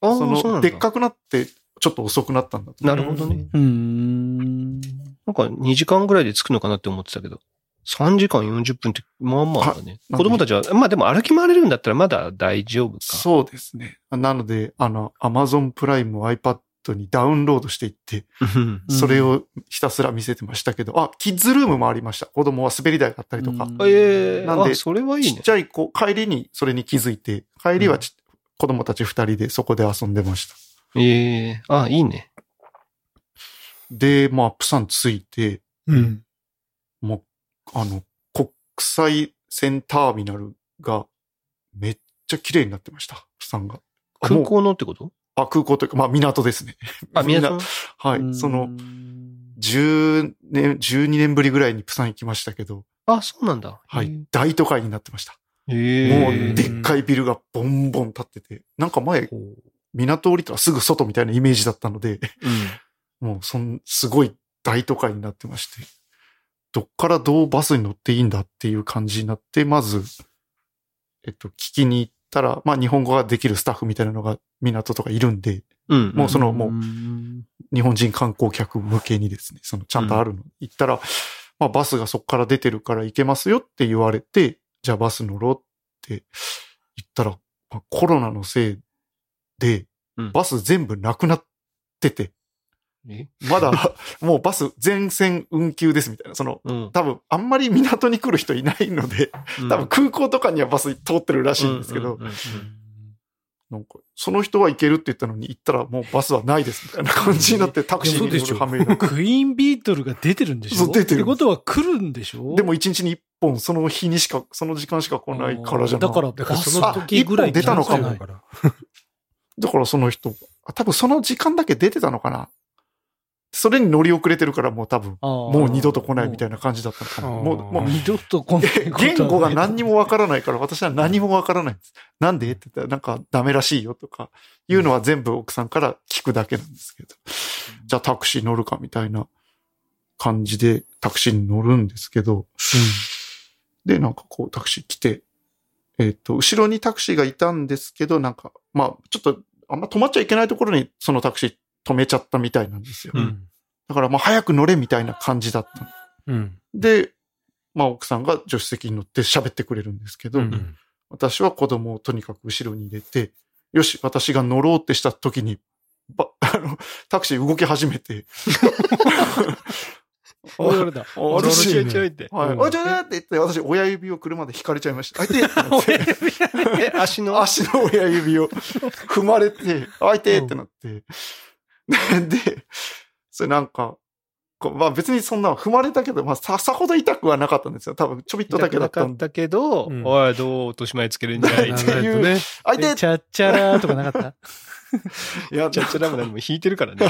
ああ、ます。その、そうなんだ。でっかくなって、ちょっと遅くなったんだなるほどね。うん。なんか2時間ぐらいで着くのかなって思ってたけど、3時間40分って、まあまあだね。あ子供たちは、まあでも歩き回れるんだったらまだ大丈夫か。そうですね。なので、あの、Amazon プライムを iPad にダウンロードしていって、うんうんそれをひたすら見せてましたけど、あ、キッズルームもありました。子供は滑り台があったりとか。うんええなんであ、それはいいねちっち。ゃい子、帰りにそれに気づいて、帰りはち、子供たち二人でそこで遊んでました。ええあ、いいね。で、まあ、プサン着いて、うん。もう、あの、国際線ターミナルがめっちゃ綺麗になってました。プサンが。空港のってこと？あ、空港というか、まあ、港ですね。あ、みんな港？のはい。その、、10年、12年ぶりぐらいにプサン行きましたけど、あ、そうなんだ。はい。大都会になってました。ええもう、でっかいビルがボンボン立ってて、なんか前、港降りたらすぐ外みたいなイメージだったので、うん。もう、そん、すごい大都会になってまして、どっからどうバスに乗っていいんだっていう感じになって、まず、えっと、聞きに行ったら、まあ、日本語ができるスタッフみたいなのが港とかいるんで、うん。もうそのもううん日本人観光客向けにですね、そのちゃんとあるの。行ったら、まあバスがそこから出てるから行けますよって言われて、じゃあバス乗ろうって言ったら、まあコロナのせいでうん、バス全部なくなってて、え まだもうバス全線運休ですみたいな、その、うん。多分あんまり港に来る人いないので、多分空港とかにはバス通ってるらしいんですけど、なんか、その人は行けるって言ったのに行ったらもうバスはないですみたいな感じになってタクシーに乗る羽目にクイーンビートルが出てるんでしょ？そう出てるってことは来るんでしょ？でも一日に一本、その日にしか、その時間しか来ないからじゃない。だから、だからその時ぐらい出たのかも だから。その人、あ多分その時間だけ出てたのかな。それに乗り遅れてるからもう多分、ももう二度と来ないみたいな感じだったのかな。もう、もう、二度と来ない言語が何にもわからないから、私は何もわからないんです。なんでって言ったら、なんかダメらしいよとか、いうのは全部奥さんから聞くだけなんですけど。じゃあタクシー乗るかみたいな感じでタクシーに乗るんですけど、で、なんかこうタクシー来て、えっ、と、後ろにタクシーがいたんですけど、なんか、まあ、ちょっと、あんま止まっちゃいけないところにそのタクシー止めちゃったみたいなんですよ。うんだからまあ早く乗れみたいな感じだったの。うん。で、まあ奥さんが助手席に乗って喋ってくれるんですけど、ううんん。私は子供をとにかく後ろに入れて、よし、私が乗ろうってした時に、ば、あの、タクシー動き始めて、おい俺だ。あるしちょいって。ちょいって言って、私、親指を車で引かれちゃいました。相手ってなって、え、足の？足の親指を踏まれて、相手ってなって、で、それなんか、こうまあ別にそんな踏まれたけど、まあさ、さほど痛くはなかったんですよ。多分ちょびっとだけだったんで。なかったけど、うんおい、どう落とし前つけるんじゃい？っ ってて。いうね。相手チャッチャラー とかなかった？いや、ちゃっちゃラムダにも引いてるからね。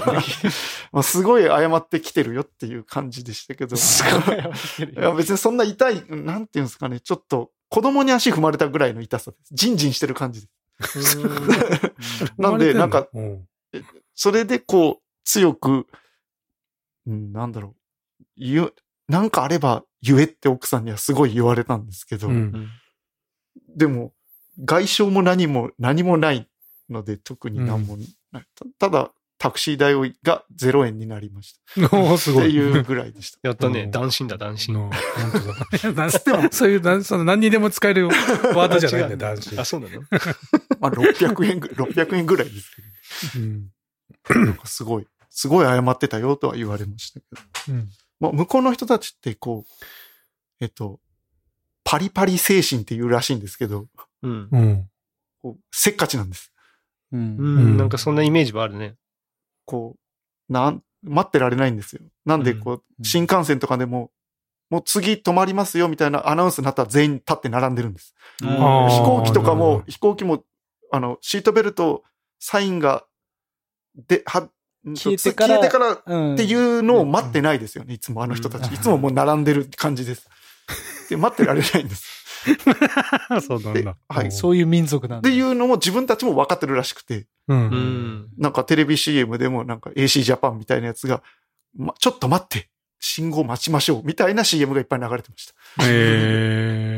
まあ、すごい謝ってきてるよっていう感じでしたけど。すごい謝ってるいや、別にそんな痛い、なんていうんですかね、ちょっと、子供に足踏まれたぐらいの痛さです。ジンジンしてる感じです。なんで、なんか、うん、それでこう、強く、うん、なんだろう、言う、なんかあれば言えって奥さんにはすごい言われたんですけど、うん。でも、外傷も何も、何もないので、特に何もない。たただ、タクシー代をが0円になりましおーすた。っごい。ていうぐらいでした。やったね。うん斬新だ、斬新。の本当だ。なそういう、なその何にでも使えるワードじゃないんだよ、男子あ、。そうなの？まあ、600円ぐ、600円ぐらいですうん。なんかすごい、すごい謝ってたよとは言われましたけど。うん。まあ、向こうの人たちって、こう、えっと、パリパリ精神っていうらしいんですけど、うん。うん。こうせっかちなんです。うんうん。なんかそんなイメージはあるね。こう、なん、待ってられないんですよ。なんで、こうう、ん新幹線とかでも、もう次止まりますよみたいなアナウンスになったら全員立って並んでるんです。飛行機とかもど、飛行機も、あの、シートベルト、サインが、で、は、消えてから消えてからうん。っていうのを待ってないですよね。いつもあの人たち。いつももう並んでる感じです。で、待ってられないんです。で そうなんだ。はいそういう民族なんだ。っていうのも自分たちも分かってるらしくて、うん。なんかテレビ CM でもなんか AC ジャパンみたいなやつが、ま、ちょっと待って、信号待ちましょうみたいな CM がいっぱい流れてました。えあの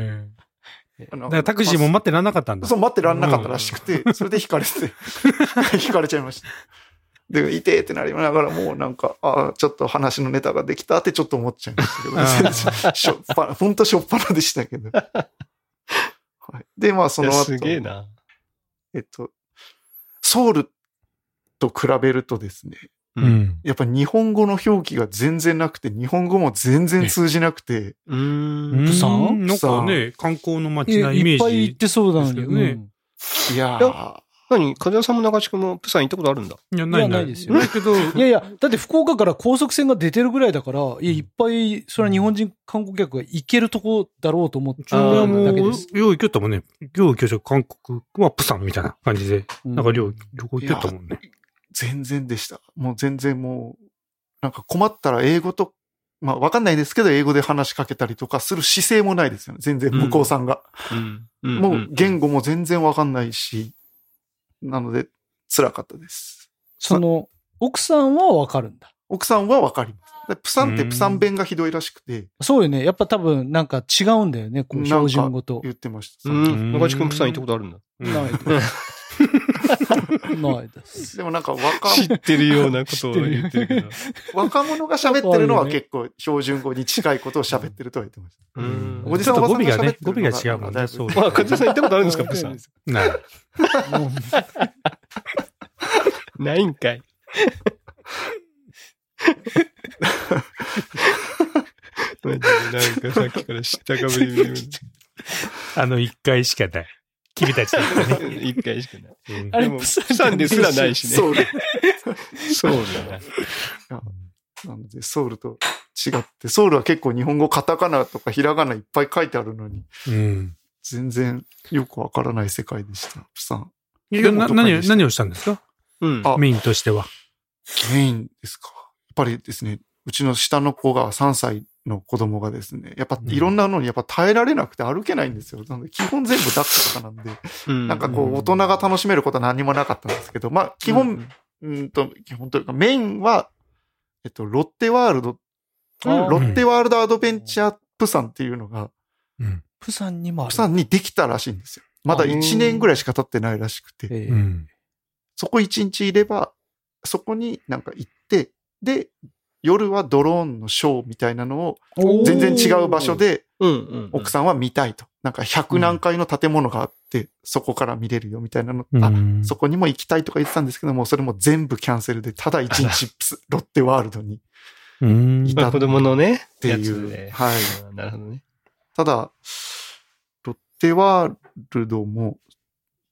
だからタクシーも待ってらんなかったんだ。そう、待ってらんなかったらしくて、それで引かれて、引かれちゃいました。で、いてーってなりながらもうなんか、ああ、ちょっと話のネタができたってちょっと思っちゃいましたけど、しょっぱな、ほんとしょっぱなでしたけど。はい、で、まあそいやの後、すげえな。えっと、ソウルと比べるとですね、う。うんん。やっぱ日本語の表記が全然なくて、日本語も全然通じなくて、うーん。プサンなんかね、観光の街なイメいっぱい行ージ。ってそうなのに。ねうんいやいー、何？風間さんも中地君もプサン行ったことあるんだ？いや、ないなないいですよだけど、いやいや、だって福岡から高速船が出てるぐらいだから、いや、いっぱい、それは日本人観光客が行けるとこだろうと思ってそれはもう、だけです。よう行きよったもんね。よう行きよった韓国はプサンみたいな感じで、うんなんか旅旅行行きよったもんね。全然でした。もう全然もう、なんか困ったら英語と、まあわかんないですけど、英語で話しかけたりとかする姿勢もないですよね。全然向こうさんが。うん。もう言語も全然わかんないし、なので辛かったです。その、奥さんはわかるんだ。奥さんはわかります。でプサンってプサン弁がひどいらしくてそうよね。やっぱ多分、なんか違うんだよね。こう、なんか標準語と。言ってました。うん。中地君プサン行ったことあるんだ。ない。ないです。でもなんか若知ってるようなことを言ってるけど。若者が喋ってるのは結構標準語に近いことを喋ってるとは言ってました。うん。おじさんおばさんが喋ってる語尾がね語尾が違うもんねそうまあ、風間さん行ったことあるんですか、プサン。ない。ないんかい。マジでなんかさっきから知ったかぶり。あの一回しかない。君たちだったね。一回しかない。あれププサンですらないしね。ソウル。そうだな。なので、ソウルと違って、ソウルは結構日本語カタカナとかひらがないっぱい書いてあるのに、うん。全然よくわからない世界でした。プサン。いやな何を、何をしたんですか？うん。あメインとしては。メインですか。やっぱりですね、うちの下の子が3歳の子供がですね、やっぱいろんなのにやっぱ耐えられなくて歩けないんですよ。なので基本全部抱っことかなんで、うんなんかこう大人が楽しめることは何もなかったんですけど、まあ基本、うんと、基本というかメインは、えっと、ロッテワールド、ロッテワールドアドベンチャープサンっていうのが、うん。プサンにもある。プサンにできたらしいんですよ。まだ1年ぐらいしか経ってないらしくて、ええうん。そこ1日いれば、そこになんか行って、で、夜はドローンのショーみたいなのを全然違う場所で。奥さんは見たいと。なんか100何階の建物があって、そこから見れるよみたいなの、あ、うんそこにも行きたいとか言ってたんですけども、それも全部キャンセルで、ただ1日プスロッテワールドにうん。まあ子供のね、ていう。はいうんなるほどね。ただ、ロッテワールドも、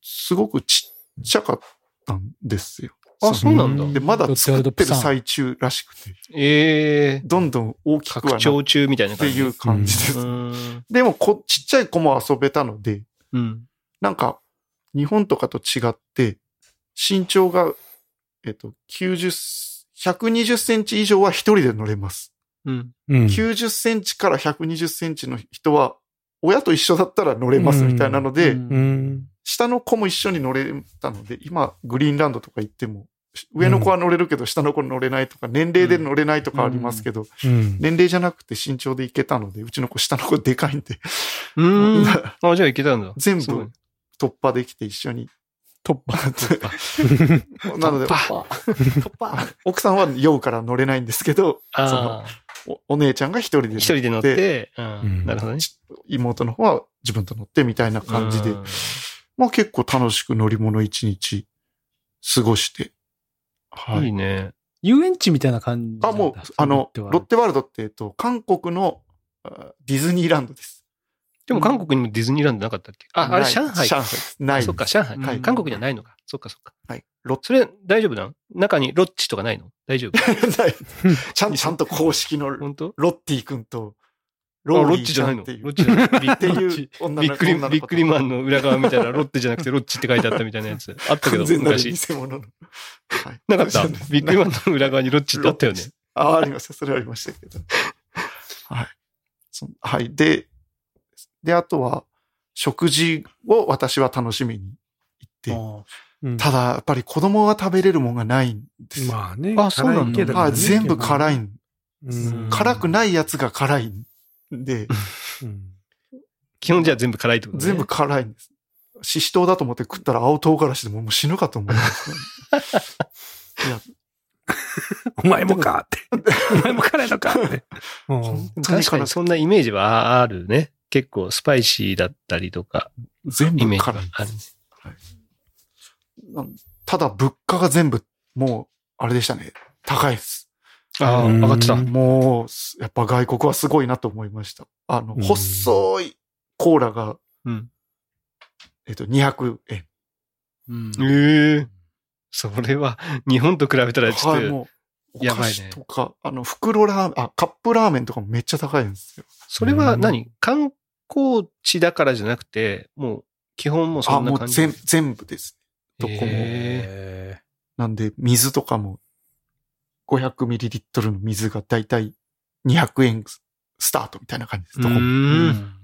すごくちっちゃかったんですよ。あ、そうなんだ。で、まだ作ってる最中らしくて、ええ。どんどん大きくはな拡っ張中みたいな感じ。ていう感じです。うん。でもこ、ちっちゃい子も遊べたので、うん。なんか、日本とかと違って、身長が、えっと、90、120センチ以上は一人で乗れます。うん。うん。90センチから120センチの人は、親と一緒だったら乗れますみたいなので、うんうん。下の子も一緒に乗れたので、今、グリーンランドとか行っても、上の子は乗れるけど、下の子乗れないとか、年齢で乗れないとかありますけど、うん。年齢じゃなくて身長で行けたので、うちの子下の子でかいんで、うん。あ、じゃあいけたんだ。全部突破できて一緒に。突破。なので、突破。奥さんは酔うから乗れないんですけど。おお姉ちゃんが一人で乗って一人で乗って。なるほどね。ち妹の方は自分と乗ってみたいな感じで、うんまあ結構楽しく乗り物一日過ごして。はいい。いね。遊園地みたいな感じなあ。もう、あの、ロッテワールドって、えっと、韓国のあディズニーランドです。でも韓国にもディズニーランドなかったっけ？あ、あれ上海？上海。ない。そっか、上海。はい韓国にはないのか。そっかそっか。はい。ロッそれ大丈夫なの中にロッチとかないの？大丈夫？テ、ない。ちゃんちゃんと公式の本当？ロッティ君と、ロッチじゃないの？ロッチじゃない。ビってッいう女のビックリ、女の子ビックリマンの裏側みたいなロッテじゃなくてロッチって書いてあったみたいなやつ。あったけど、昔。偽物の。はいなかった？ビックリマンの裏側にロッチってあったよね。あ、ありました。それはありましたけど。はい。そはい。で、で、あとは、食事を私は楽しみに行って、うんただ、やっぱり子供は食べれるもんがないんですよ。まあね。あそうなんだねはい、全部辛いん。うん辛くないやつが辛いんで、うん基本じゃあ全部辛いってことね。全部辛いんです。シシトウだと思って食ったら青唐辛子でももう死ぬかと思います、ね。いや、お前もかって。お前も辛いのかって。確か。にそんなイメージはあるね。結構スパイシーだったりとか、全部辛い。あるね。なんただ物価が全部、もう、あれでしたね。高いです。ああ、うん上がってた。もう、やっぱ外国はすごいなと思いました。あの、うん細いコーラが、うん。えっと、200円。うんええそれは、日本と比べたらちょっはい、と、もう、お菓やばいね子とか、あの、袋ラーメン、あ、カップラーメンとかもめっちゃ高いんですよ。それは何？観光地だからじゃなくて、もう、基本もうそあ、んな感じ。もう全、全部です。どこも。なんで、水とかも、500ミリリットルの水がだいたい200円スタートみたいな感じです。ん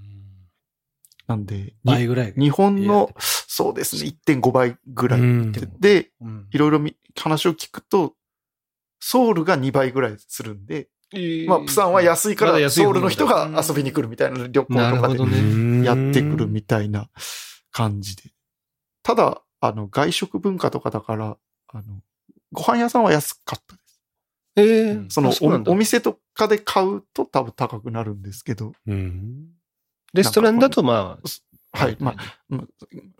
なんで、に倍ぐらい。日本の、そうですね、1.5倍ぐらい。うんでいろいろみ話を聞くと、ソウルが2倍ぐらいするんで、まあ、プサンは安いから、ソウルの人が遊びに来るみたいな旅行とかで。やってくるみたいな感じで。ただ、あの、外食文化とかだから、あの、ご飯屋さんは安かったです。ええうんそのお、お店とかで買うと多分高くなるんですけど、うん。レストランだとまあ、はい、まあ、うん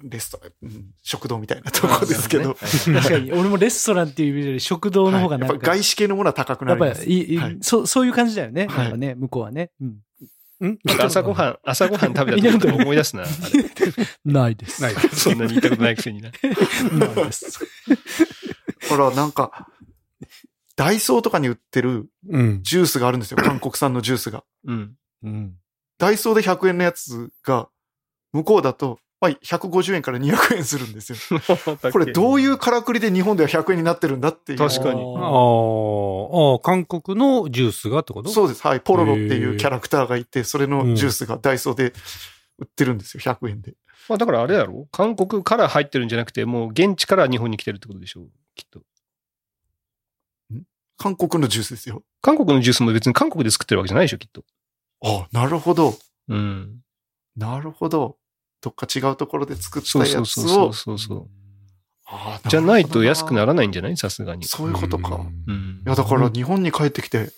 レストラン、うん食堂みたいなところですけど、あ確かに、俺もレストランっていう意味で食堂の方がはいやっぱなんか、外資系のものは高くなやっぱりはいそう、そういう感じだよね。はいやっぱね、向こうはね。うん。うん朝ごはん、朝ごはん食べた時と思い出すな。ないです。ない。そんなに言ったことないくせにな。ないです。ほら、なんか、ダイソーとかに売ってるうん。ジュースがあるんですよ。韓国産のジュースが。うん。うん。ダイソーで100円のやつが、向こうだと、まあ、150円から200円するんですよ。これどういうからくりで日本では100円になってるんだっていう。確かにああ、ああ、韓国のジュースがってこと？そうです。はい。ポロロっていうキャラクターがいて、それうんのジュースがダイソーで売ってるんですよ。100円で。まあだからあれやろ？韓国から入ってるんじゃなくて、もう現地から日本に来てるってことでしょ？うきっと。韓国のジュースですよ。韓国のジュースも別に韓国で作ってるわけじゃないでしょきっと。あなるほど。うん。なるほど。どっか違うところで作ったやつそうそうを。そうそう。あーじゃないと安くなるらないんじゃない？さすがに。そういうことか。うんいや、だから日本に帰ってきて、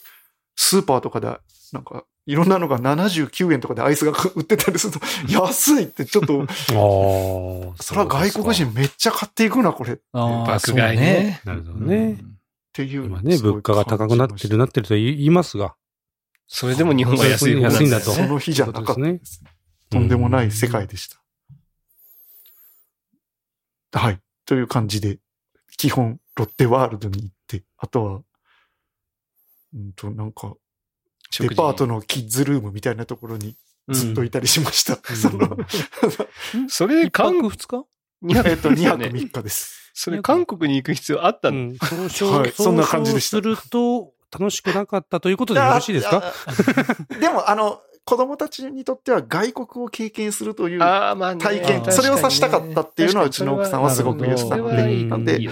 スーパーとかで、なんか、いろんなのが79円とかでアイスが売ってたりすると、安いってちょっと、ああ。それは外国人めっちゃ買っていくな、これ。っああ、爆買いねなるほどそうていう。ね、物価が高くなってる、なってると言いますが。それでも日本は安い安いんだと。その日じゃなかったですね。とんでもない世界でした。はい。という感じで、基本、ロッテワールドに行って、あとは、うんと、なんか、デパートのキッズルームみたいなところにずっといたりしました。うん、その、うん、それ、韓国日？泊、えっと、2泊3日です。それ韓国に行く必要あったの、うん、はい、そんな感じでした。すると、楽しくなかったということでよろしいですか？でも、あの、子供たちにとっては外国を経験するという体験、ね、それをさしたかったっていうのはうちの奥さんはすごく言ってたので、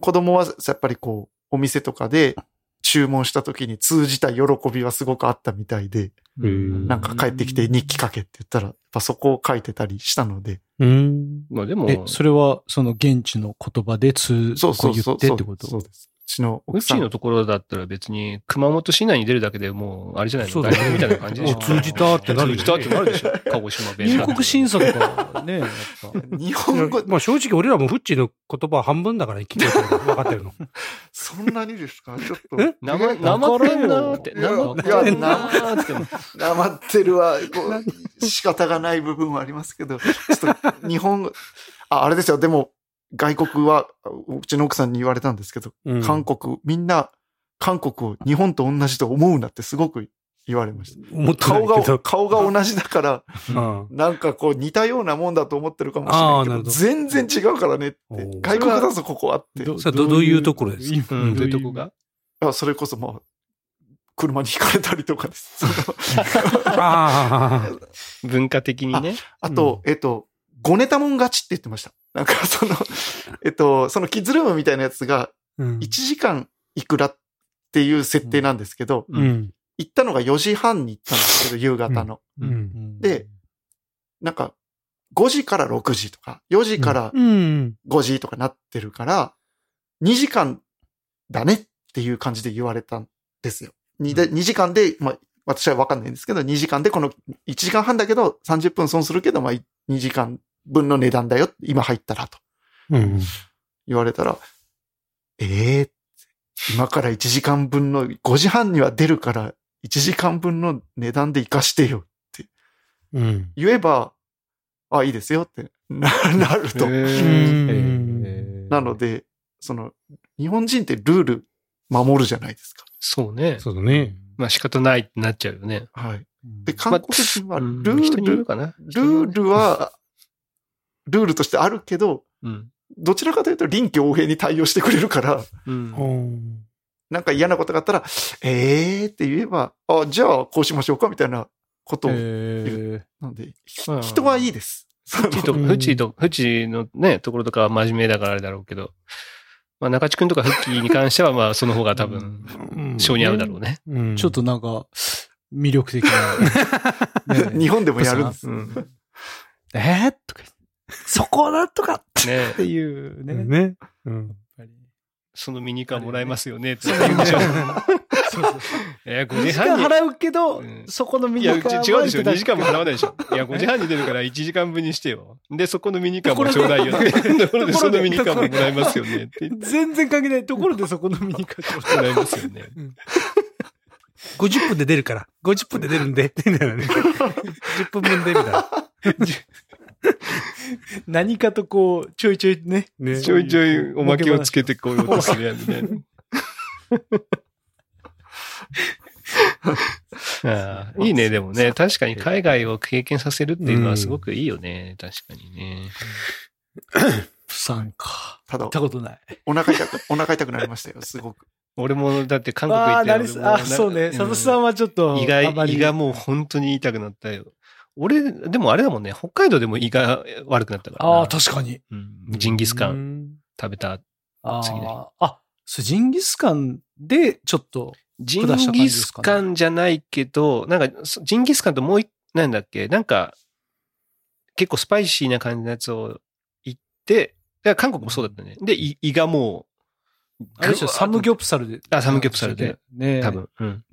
子供はやっぱりこう、お店とかで注文した時に通じた喜びはすごくあったみたいで、うんなんか帰ってきて日記書けって言ったら、やっぱそこを書いてたりしたので、うん。まあでも、え、それは、その現地の言葉で通、そうそう。言ってってこと？そうです。うちのう奥さんちのところだったら別に熊本市内に出るだけでもう、あれじゃないの？そうだね外国みたいな感じでしょ？お通じたってなる通じたってなるでしょ？鹿児島弁入国審査とかね、やっぱ。日本語、まあ正直俺らもフッチーの言葉は半分だから聞いてる分かってるの。そんなにですか？ちょっと。え？生、生ってんなーって。いや生ってんなーって。なまってるは、こう、仕方がない部分はありますけど、ちょっと日本語、あ、あれですよ、でも、外国は、うちの奥さんに言われたんですけど、うん韓国、みんな、韓国を日本と同じと思うなってすごく言われました。思ってない顔が、けど。顔が同じだから、うんなんかこう似たようなもんだと思ってるかもしれないけど、ど全然違うからねって外国だぞ、ここはって。どどういうところですか？うん、どういうとこが？あそれこそまあ、車にひかれたりとかです。文化的にね。あと、えっと、ごネタもん勝ちって言ってました。なんかその、えっと、そのキッズルームみたいなやつがうん1時間いくらっていう設定なんですけど、う。ん。行ったのが4時半に行ったんですけど、夕方の。うん。で、なんか、5時から6時とか、4時からうん。5時とかなってるから、2時間だねっていう感じで言われたんですよ。2, で2時間で、まあ、私はわかんないんですけど、2時間でこの1時間半だけど30分損するけど、まあ、2時間分の値段だよ。今入ったらとうん。言われたら、ええー、今から1時間分の、5時半には出るから1時間分の値段で活かしてよ。うん。言えば、あ、いいですよってななると。うんなので、その、日本人ってルール守るじゃないですか。そうね。そうだね。まあ仕方ないってなっちゃうよね。はい。で、韓国人はルうんール。ルールは、ルールとしてあるけど、うん。どちらかというと臨機応変に対応してくれるから、うん。うんなんか嫌なことがあったら、えーって言えば、あ、じゃあこうしましょうかみたいなことを。えなんで、人はいいです。フチと、うんフチと、フチのね、ところとかは真面目だからあれだろうけど、まあ中地くんとかフッキーに関してはまあその方が多分、うん性に合うだろうね。うんちょっとなんか、魅力的な。ね日本でもやるんです。うん。えー？とか言って そこだとかっねていうね。ね。うん。そのミニカーもらえますよねって言うんでしょ。そうそうえー、5 2時時間半に。払うけど、うんそこのミいや、ニカーち違うでしょ。は2時間も払わないでしょ。いや、5時半に出るから1時間分にしてよ。で、そこのミニカーもちょうだいよって。ところで、そのミニカーももらえますよね全然関係ないところでそこのミニカーもらえますよね。50分で出るから。50分で出るんで。みたいなね。10分分で、みたいな。何かとこう、ちょいちょいね。ねちょいちょいおまけをつけてこようとするやんね。ああいいね、でもね。確かに海外を経験させるっていうのはすごくいいよね。確かにね。プサンか。ただ行っ、たことない。お腹痛く、お腹痛くなりましたよ、すごく。俺も、だって韓国行ああ、ってなりす、あ、そうね。サトシさんはちょっと、胃が、胃がもう本当に痛くなったよ。俺、でもあれだもんね、北海道でも胃が悪くなったからな。ああ、確かに。うんジンギスカンン。食べた。あ次の日あ、あ、そうジンギスカンで、ちょっと、ジンギスカンじゃないけど、なんか、そジンギスカンともう一、なんだっけ、なんか、結構スパイシーな感じのやつを言って、だから韓国もそうだったね。で、胃胃がもう、あれでしょ、サムギョプサルで。あサムギョプサルで。ね多分、うん。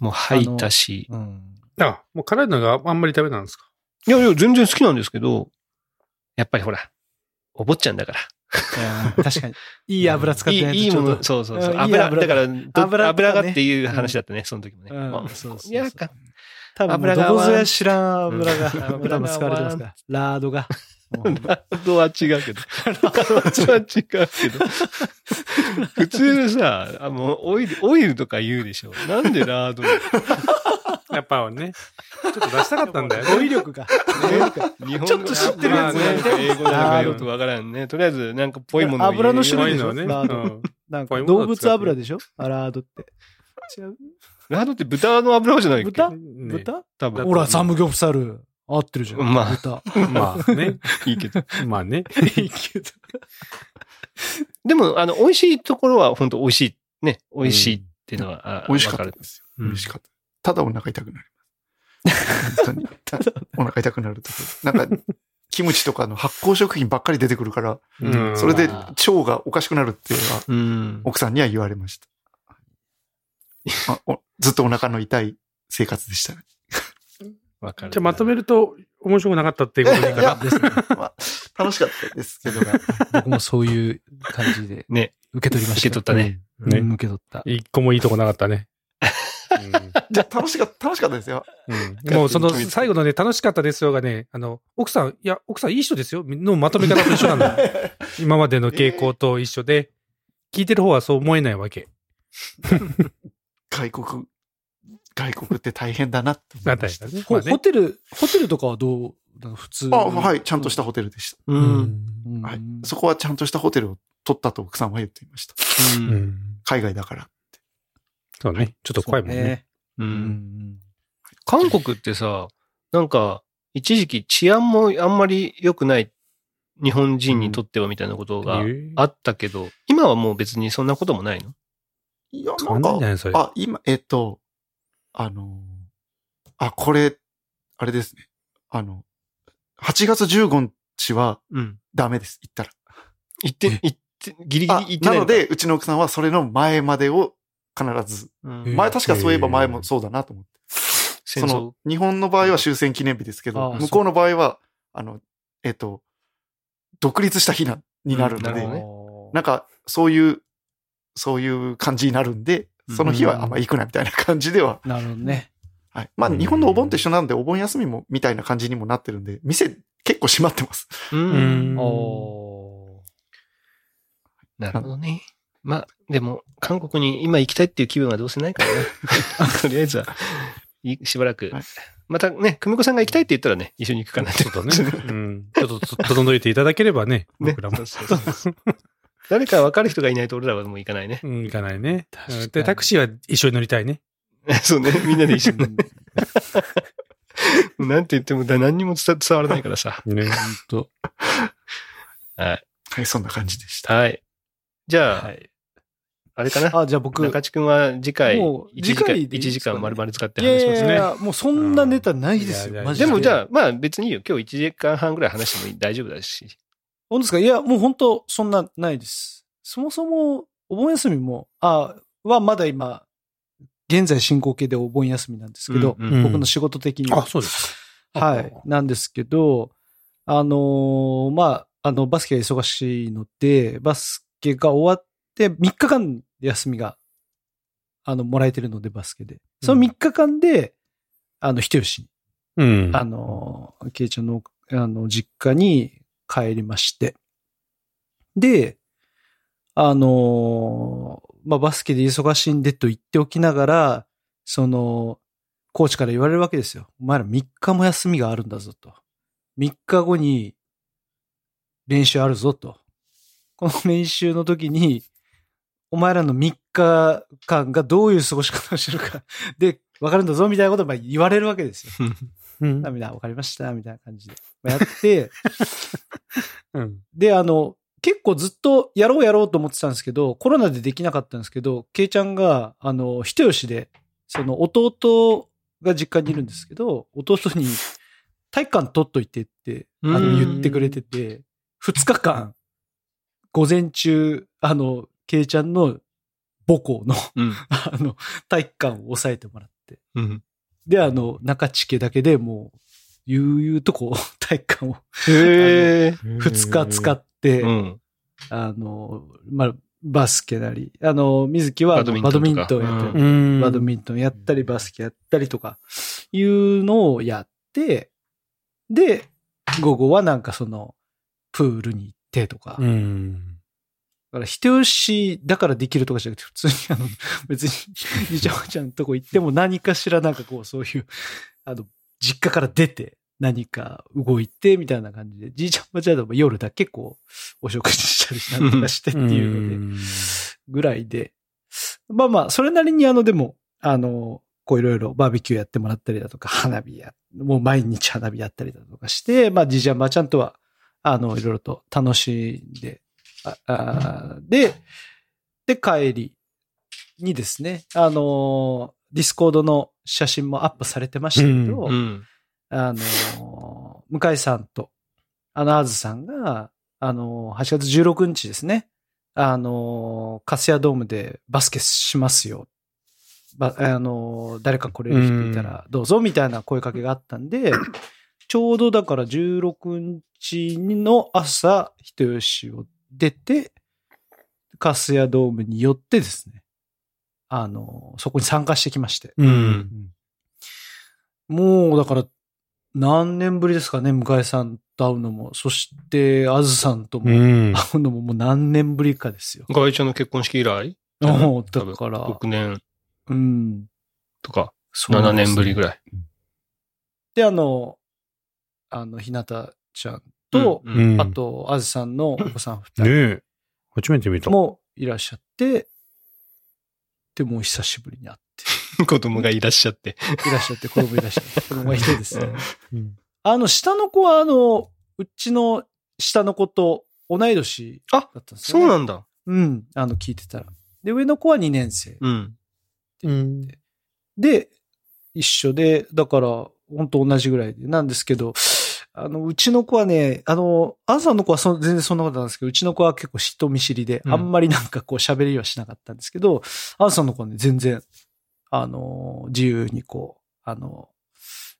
もう吐いたし。うん。あ、もう辛いのがあんまりダメなんですか？いやいや、全然好きなんですけど、やっぱりほら、お坊ちゃんだから。確かに。いい油使ってないといいいいもの、そうそうそう。油、油だから、ど油油,、がっていう話だったね、その時もね。うんまあそうそうそういや、か多分、油がどこぞや知らん油が、うん多分使われてますから。ラードが。ラードは違うけど。ラードは違うけど。普通さ、あの、オイル、オイルとか言うでしょ。なんでラードやっぱね、ちょっと出したかったんだよ語ね。彙力が。日本ちょっと知ってるやつね英語なんかよくわからんね。とりあえず、なんかぽいもの油の種類でしょ？怖いのはね。ラードうんなんか動物油でしょ？あラードって。違う？ラードって豚の油じゃないっけ？豚？ね豚？多分。ほら、サムギョプサル。合ってるじゃん。まあ豚。まあね。いいけど。まあね。いいけど。でも、あの、美味しいところは本当美味しい。ね。美味しいっていうのは、あ美味しかったです美味しかった。ただお腹痛くなります。本当に。お腹痛くなると。なんか、キムチとかの発酵食品ばっかり出てくるから、うんそれでまあ腸がおかしくなるっていうのは、うん。奥さんには言われました。あおずっとお腹の痛い生活でしたね。わかる。じゃあまとめると面白くなかったっていうことでいいかいやな。ですね。まあ、楽しかったですけど、僕もそういう感じでね。受け取りました。受け取ったね。ねうん受け取った。一個もいいとこなかったね。じゃあ楽しかった、楽しかったですよ。うんうんもうその最後のね、楽しかったですよがね、あの、奥さん、いや、奥さんいい人ですよのまとめ方と一緒なんだよ。今までの傾向と一緒で、聞いてる方はそう思えないわけ。外国、外国って大変だなって思いました。ね。ほまあねホテル、ホテルとかはどうなの普通？あ、はい、ちゃんとしたホテルでした。う。うんん。はい。そこはちゃんとしたホテルを取ったと奥さんは言っていました。う。うんん。海外だから。そうね。ちょっと怖いもんね。う。うんん。韓国ってさ、なんか、一時期治安もあんまり良くない日本人にとってはみたいなことがあったけど、今はもう別にそんなこともないの？いや、なんか。あ、今、えっと、あの、あ、これ、あれですね。あの、8月15日はうん。ダメです。行ったら。行って、行って、ギリギリあ行ってなのかないので、うちの奥さんはそれの前までを必ず、前、確かそういえば前もそうだなと思って。その、日本の場合は終戦記念日ですけあど、あ向こうの場合は、あの、えっと、独立した日な、になるので、うんなんか、そういう、そういう感じになるんで、その日はあんま行くなみたいな感じでは、なるほどね。はい。まあ、うん日本のお盆と一緒なんで、お盆休みも、みたいな感じにもなってるんで、店結構閉まってます。う。うんん。おなるほどね。まあ、でも、韓国に今行きたいっていう気分はどうせないからな。とりあえずは、いしばらくはい。またね、久美子さんが行きたいって言ったらね、一緒に行くかなって。そうだね。うん。ちょっとと整えていただければね、ね僕らも。そうそうそう誰か分かる人がいないと俺らはもう行かないね。うん、行かないね。で、タクシーは一緒に乗りたいね。そうね、みんなで一緒に。なんて言ってもだ何にも伝伝わらないからさ。ね。と。はい。はい、そんな感じでした。はい。じゃあ、はい。あれかな？あ、じゃあ僕。中地くんは次回、もう1時間、次回でいい1ですかね？時間丸々使って話しますね。やいや、もうそんなネタないですよ。うんマジで。でもじゃあ、まあ別にいいよ。今日1時間半ぐらい話しても大丈夫だし。本当ですかいや、もう本当そんなないです。そもそも、お盆休みも、あ、はまだ今、現在進行形でお盆休みなんですけど、うんうん僕の仕事的には。あ、そうですか。はい。なんですけど、あのーまあ、あの、バスケが忙しいので、バスケが終わって3日間休みが、あの、もらえてるので、バスケで。その3日間で、あの、人吉に、うん。あの、ケイちゃんの、あの、実家に帰りまして。で、あの、まあ、バスケで忙しいんでと言っておきながら、その、コーチから言われるわけですよ。お前ら3日も休みがあるんだぞと。3日後に練習あるぞと。この練習の時に、お前らの3日間がどういう過ごし方をしてるか で、わかるんだぞみたいなことをまあ言われるわけですよ。うんわかりました、みたいな感じで。まあやって、うん。で、あの、結構ずっとやろうやろうと思ってたんですけど、コロナでできなかったんですけど、ケイちゃんが、あの、人吉で、その弟が実家にいるんですけど、弟に体育館取っといてって、あの、うん言ってくれてて、2日間、午前中、あの、ケイちゃんの母校の、うん。あの、体育館を抑えてもらって、うん。で、あの、中地家だけでもう、悠々とこう、体育館を。二日使って、うん。あの、まあ、バスケなり、あの、水木はババドドミントンやったり、うん。バドミントンやったり、バスケやったりとか、いうのをやって、で、午後はなんかその、プールに行ってとか、だうん。から人吉だからできるとかじゃなくて、普通にあの、別に、じいちゃんおばあちゃんのとこ行っても何かしらなんかこう、そういう、あの、実家から出て、何か動いて、みたいな感じで、じいちゃんおばあちゃんでも夜だけこう、お食事したりなんとかしてっていうので、ぐらいで。まあまあ、それなりにあの、でも、あの、こういろいろバーベキューやってもらったりだとか、花火や、もう毎日花火やったりだとかして、まあ、じいちゃんばあちゃんとは、あの、いろいろと楽しんで、ああで、で、帰りにですね、あの、 Discord の写真もアップされてましたけど、うん。あの、向井さんと、あの、あずさんが、あの、8月16日ですね、あの、カスヤドームでバスケしますよ。ばあの、誰か来れる人いたらどうぞみたいな声かけがあったんで、ちょうどだから16日の朝、人吉を出て、カスヤドームに寄ってですね、あの、そこに参加してきまして。うん。もう、だから、何年ぶりですかね、向井さんと会うのも。そして、あずさんともうん。会うのももう何年ぶりかですよ。ガイちゃんの結婚式以来？もう、だから、6年うん。とか。7年ぶりぐらい。で、あの、あの、ひなたちゃんと、うんうんうんあと、あずさんのお子さん二ね人え。初めて見た。もいらっしゃって、で、もう久しぶりに会っ 子供がいらっしゃって。て、いらっしゃって、子供いらっしゃって、子供がいてですね。うんあの、下の子は、あの、うちの下の子と同い年だったんですよ、ね。そうなんだ。うん。あの、聞いてたら。で、上の子は2年生。うん。うん。で、一緒で、だから、本当同じぐらいで。なんですけど、あの、うちの子はね、あの、アンさんの子はそ全然そんなことなんですけど、うちの子は結構人見知りで、うんあんまりなんかこう喋りはしなかったんですけど、アンさんの子はね、全然、あの、自由にこう、あの、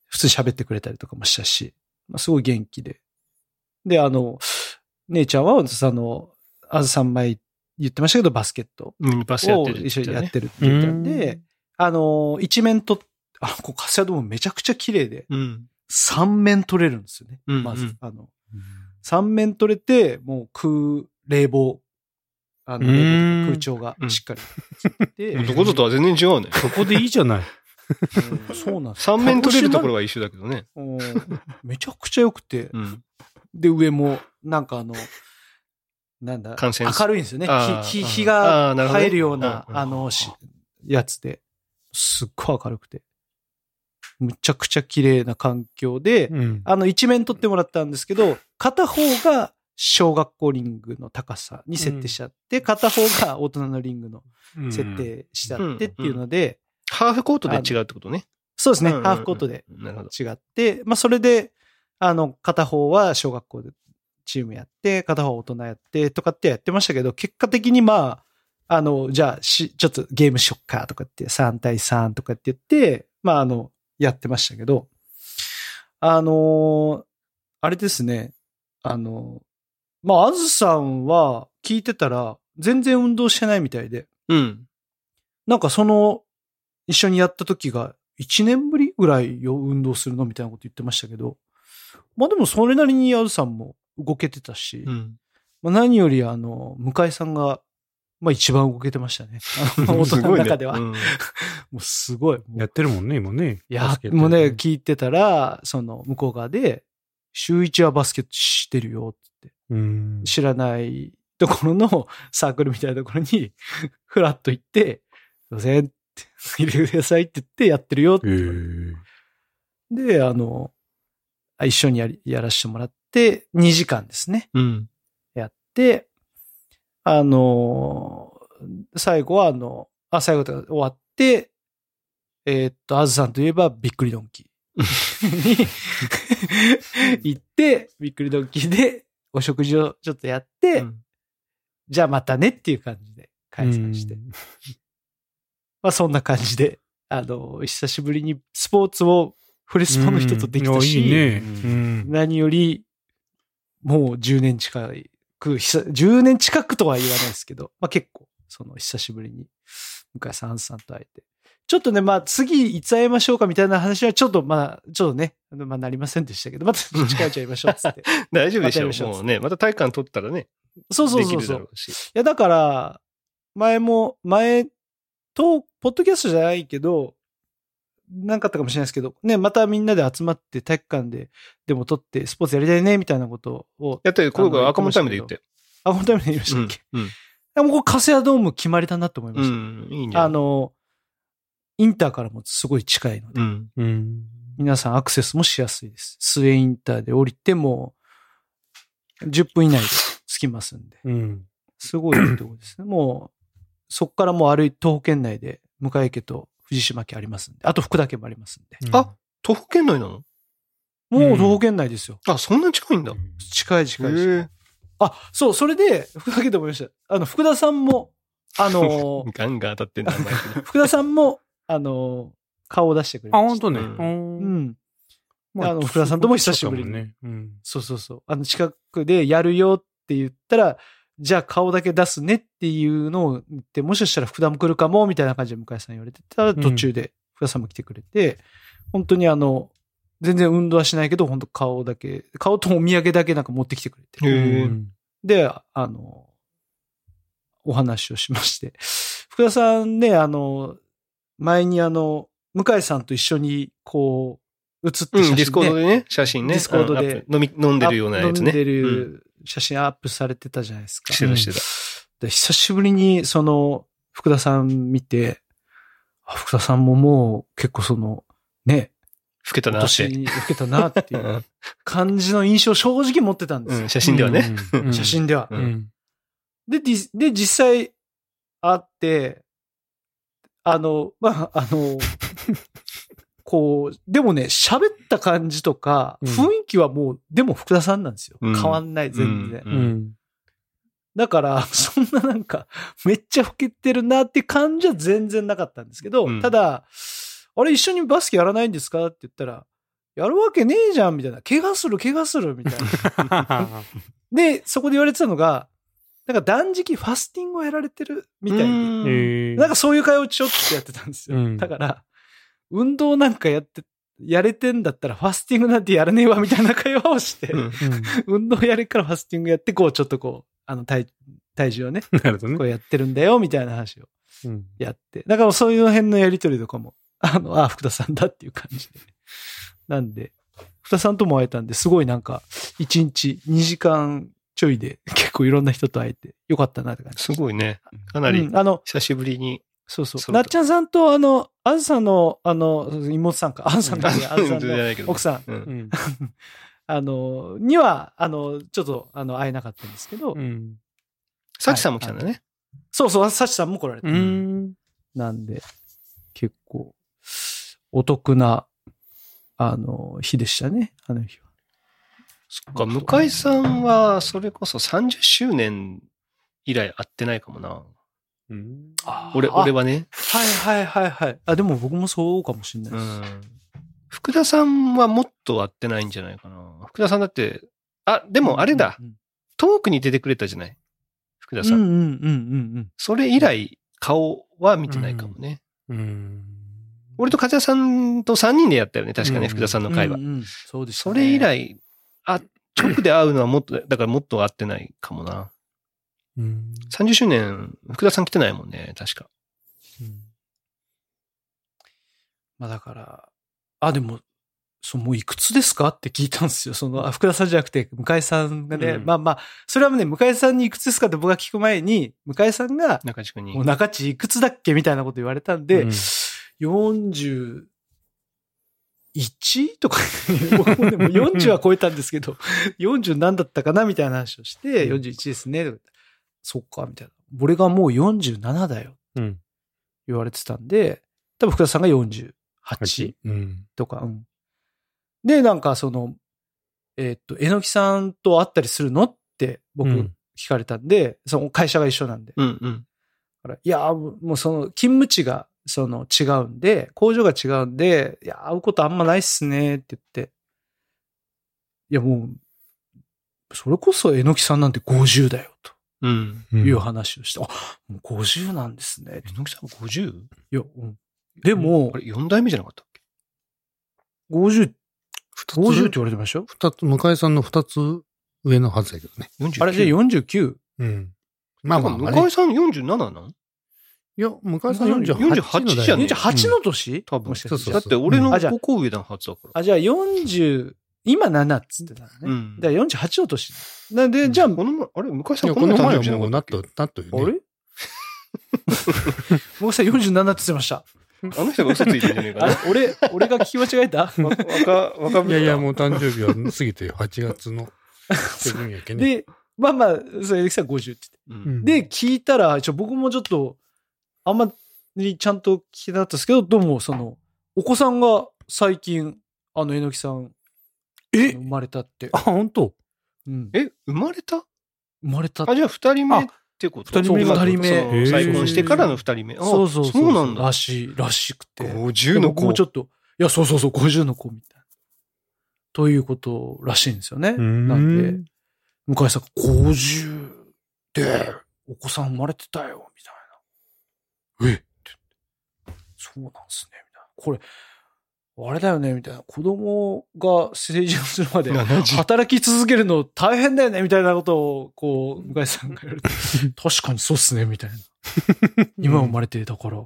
普通に喋ってくれたりとかもしたし、まあ、すごい元気で。で、あの、姉ちゃんは、あの、あずさん前言ってましたけど、バスケットミニパスやっをてる一緒にやっる。てるって言ったんうでん、あの、一面と、あの、こうカスヤドームめちゃくちゃ綺麗で、うん。三面取れるんですよね。うんまずうん、あの、三面取れて、もう空、冷房、あの、空調がしっかりついてて。どこととは全然違うね。そこでいいじゃない。うんそうなんですよ 三面取れるところは一緒だけどね。うんめちゃくちゃ良くて、うん。で、上も、なんかあの、なんだ、感染明るいんですよね。日、日が入るような、うんうんあの、しやつで、すっごい明るくて、むちゃくちゃ綺麗な環境で、うん。あの、一面取ってもらったんですけど、片方が小学校リングの高さに設定しちゃって、片方が大人のリングの設定しちゃってっていうので、ハーフコートで違うってことね。そうですね、うん。うんうんハーフコートで。違って、まあ、それで、あの、片方は小学校でチームやって、片方は大人やってとかってやってましたけど、結果的にまあ、あの、じゃあし、ちょっとゲームしよっかとかって、3対3とかって言って、まあ、あの、やってましたけど、あのあれですね、あの、まあ、あずさんは聞いてたら、全然運動してないみたいで、うん。なんかその、一緒にやった時が、1年ぶりぐらいよ、運動するのみたいなこと言ってましたけど、まあでもそれなりにあずさんも動けてたし、うん。まあ、何よりあの、向井さんが、まあ一番動けてましたね。大人の中では。すごいねもうすごい。やってるもんね、今ね。いやもうね、聞いてたら、その、向こう側で、週一はバスケットしてるよってうん。知らないところのサークルみたいなところに、フラッと行って、すいませんって、入れてくださいって言ってやってるよって。で、あの、あ一緒にやり、やらせてもらって、2時間ですね。うん。やって、あの、最後はあの、あ、最後とか終わって、えーっと、あずさんといえばびっくりドンキー。に行って、びっくりドンキーでお食事をちょっとやって、うん。じゃあまたねっていう感じで解散して。うん。まあそんな感じで、あの、久しぶりにスポーツをフレスポの人とできたし、うん。いやいいね。何より、もう10年近く、久10年近くとは言わないですけど、まあ結構、その久しぶりに、向井さん、さんと会えて。ちょっとね、まあ次いつ会いましょうかみたいな話はちょっとまあ、ちょっとね、まあなりませんでしたけど、また近いうち会いましょうっつって。大丈夫でしょまたやりまもうね、また体感取ったらね、そうそうそうそう。いや、だから、前も、前と、ポッドキャストじゃないけど、なんかあったかもしれないですけど、ね、またみんなで集まって体育館で、でも撮ってスポーツやりたいね、みたいなことを、やったよ、これあの赤門タイムで言って。あ、本当に言いましたっけ、うん。いやもうこれカセアドーム決まりだなと思いまうした。ん。いいんじゃないあの、インターからもすごい近いので、うん。うん。皆さんアクセスもしやすいです。スエインターで降りても、10分以内で着きますんで。うん。すごいいいところですね。もう、そこからもう歩いて、東県内で、向家と藤島家ありますんで、あと福田家もありますんで。あ徒歩圏内なの？もう東県内ですよ。あ、そんな近いんだ。近い近い近い。あ、そう、それで、福田家と思いました。あの、福田さんも、あのー ガンガン当たってんだ、福田さんも、あのー顔を出してくれあ、ました。本当ね。うんううん。ん。あの福田さんとも久しぶりにね。うん。そうそうそう。あの、近くでやるよって言ったら、じゃあ顔だけ出すねっていうのを言って、もしかしたら福田も来るかも、みたいな感じで向井さん言われてたら、途中で福田さんも来てくれて、本当にあの、全然運動はしないけど、本当顔だけ、顔とお土産だけなんか持ってきてくれて。で、あの、お話をしまして。福田さんね、あの、前にあの、向井さんと一緒に、こう、写ってうん、写真 Discord でね、写真ね。 Discord で飲み、飲んでるようなやつね。飲んでうんる写真アップされてたじゃないですか。してたしてた。で久しぶりに、その、福田さん見て、あ福田さんももう結構その、ね、老けたなっ年て。に老けたなっていううん感じの印象を正直持ってたんですよ。うん、写真ではね。うん。写真では。ううんん。で、で、実際会って、あの、まあ、あの、こう、でもね、喋った感じとか、うん雰囲気はもう、でも福田さんなんですよ。うん変わんない、全然。ううんん。だから、そんななんか、めっちゃ老けてるなって感じは全然なかったんですけど、うんただ、あれ一緒にバスケやらないんですかって言ったら、やるわけねえじゃんみたいな。怪我する、怪我する、みたいな。で、そこで言われてたのが、なんか断食ファスティングをやられてるみたいで、うんえーなんかそういう会話をちょっとやってたんですよ。うんだから、運動なんかやって、やれてんだったらファスティングなんてやらねえわみたいな会話をして、うん 運動やれっからファスティングやって、こうちょっとこう、あの体、体重をね、なるほどね。こうやってるんだよみたいな話をうんやって。だからそういう辺のやりとりとかも、あの、あ、福田さんだっていう感じで。なんで、福田さんとも会えたんで、すごいなんか、1日2時間ちょいで結構いろんな人と会えてよかったなって感じ。すごいね。かなりうんあの、久しぶりに。そうそう。なっちゃんさんと、あの、あずさんの、あの、妹さんか、あずさんの、あずさんの奥さん、うんうん。あの、には、あの、ちょっと、あの、会えなかったんですけど、うん。サチさんも来たんだね。そうそう、サチさんも来られた。うん。なんで、結構、お得な、あの、日でしたね、あの日は。そっか、向井さんは、それこそ30周年以来会ってないかもな。うん。俺、俺はね。はいはいはいはい。あ、でも僕もそうかもしれないでうす。ん。福田さんはもっと会ってないんじゃないかな。福田さんだって、あ、でもあれだ。うんトークに出てくれたじゃない？福田さん。うんうんうんうんうん。それ以来、顔は見てないかもね。うん。俺と風谷さんと3人でやったよね。確かね、うん福田さんの会話。うんうんそうです、それ以。来、あ、直で会うのはもっと、だからもっと会ってないかもな。うん。30周年、福田さん来てないもんね、確か。まあだから、あ、でも、そう、もういくつですかって聞いたんですよ。その、あ福田さんじゃなくて、向井さんがね、うんまあまあ、それはね、向井さんにいくつですかって僕が聞く前に、向井さんが、中地君にもう。中地いくつだっけみたいなこと言われたんで、うん41とか、僕もでも40は超えたんですけど、40何だったかなみたいな話をして、うん41ですね。とかそっか、みたいな。俺がもう47だよ。うん。言われてたんで、多分福田さんが48うん。とか、うん。で、なんかその、えーっと、えのきさんと会ったりするのって僕うん聞かれたんで、その会社が一緒なんで。うんうん。だからいや、もうその勤務地がその違うんで、工場が違うんで、いや、会うことあんまないっすねって言って。いや、もう、それこそえのきさんなんて50だよ、うん。という話をして、あ、もう50なんですね。えのきさん 50? いや、うん。でもこ、れ4代目じゃなかったっけ？50、二つ？50って言われてましたよ。二つ、向井さんの二つ上のはずだけどね。49あれ、じゃあ49。うん。まあまあ。向井さん47なん？いや、向井さん48 48のじゃねえ48の年？多分もしかしてそうそうだって俺のあじゃあ5個上のはずだから。あ、じゃあ40、今7っつってたのね。うんだから48の年。なんで、じゃあ、この前、あれ向井さいや、んこの前はもうなっとなかったなっとよね。あれ？僕さん47って言ってました。あの人が嘘ついてんじゃねえかな。俺、俺が聞き間違えた？わ若、若いやいや、もう誕生日は過ぎてよ8月の。で、まあまあ、それ、さん50ってううんん言って。で、聞いたら、ちょ僕もちょっと、あんまりちゃんと聞きなかったですけど、どうも、その、お子さんが最近、あの、えのきさん、え？生まれたってあ、。本当？うん。え、生まれた？生まれたあ、じゃあ二人目ってこと？二人目二人目再婚してからの二人目。あそうそうそう。そうなんだら。しい、らしくて。50の子僕もち。ょっと、いや、そうそうそう、50の子みたいな。ということらしいんですよね。んなんで、向井さんが50で、お子さん生まれてたよ、みたいな。え？ってそうなんすね、みたいな。これ、あれだよね、みたいな。子供が成人するまで70働き続けるの大変だよね、みたいなことを、こう、向井さんが言われて、確かにそうっすね、みたいな。今生まれて、だから、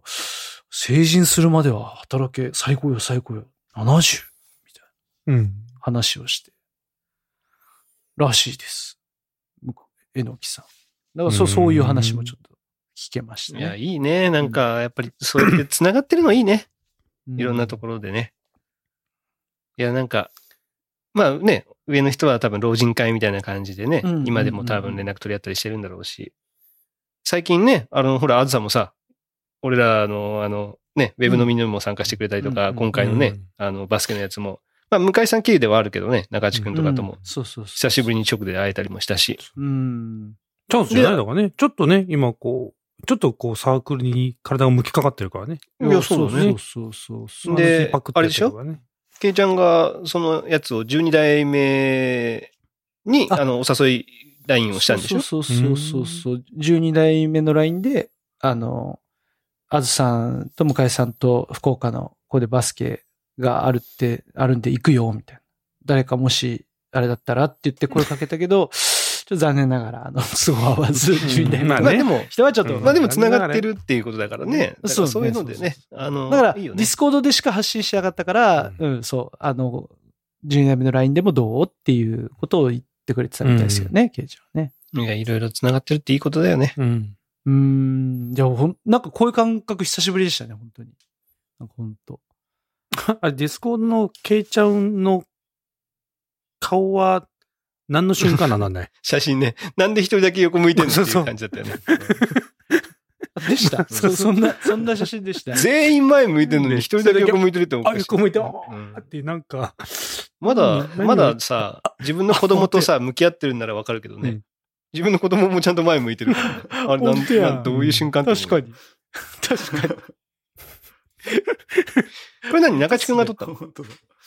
成人するまでは働け、最高よ、最高よ。70! みたいなうん。話をして。らしいです。えのきさん。だからそそういう話もちょっと聞けましたいや、ね。いいね。なんか、やっぱり、そうやって繋がってるのいいね。いろんなとこころでね。いや、なんか、まあね、上の人は多分老人会みたいな感じでね、うん今でも多分連絡取り合ったりしてるんだろうし、最近ね、あの、ほら、あずさんもさ、俺らの、あの、ね、ウェブのみんなも参加してくれたりとか、うん今回のね、うんあの、バスケのやつも、まあ、向井さん経由ではあるけどね、中地君とかとも、そうそうそう。久しぶりに直で会えたりもしたし、うん。チャンスじゃないのかね。ちょっとね、今こう、ちょっとこうサークルに体が向きかかってるからね。いやそうだねそうそうそうでパクってやってるからね。ケイちゃんがそのやつを12代目に、ああの、お誘い LINE をしたんでしょ？そうそうそうそう。12代目のラインで、あの、あずさんと向井さんと福岡のここでバスケがあるって、あるんで行くよ、みたいな。誰かもし、あれだったらって言って声かけたけど、と残念ながら、あの、都合合わず、12代目のまあねまあでも、人はちょっと、うんまあでも繋がってるっていうことだからね。そうねそういうのでね。あの、だから、ディスコードでしか発信しなかったから、ううん、そう、あの、12代目の LINE でもどうっていうことを言ってくれてたみたいですよね、ケイちゃんはね。いや、いろいろ繋がってるっていいことだよね。うん。うーん、いや、ほん、なんかこういう感覚久しぶりでしたね、本当に。なんか本当。あれ、 Discord のケイちゃんの顔は何の瞬間なのね。写真ね。なんで一人だけ横向いてるのっていそう感じだったよね。でした そそんな、そんな写真でした？全員前向いてるのに一人だけ横向いてるっておあ、かしい横向いて、あうんーってなんか、まだ、何？まださ、自分の子供とさ、向き合ってるんならわかるけどねうん。自分の子供もちゃんと前向いてるからね。あれ、なん本当やなんどういう瞬間確かに。確かに。これ何？中地君が撮ったの？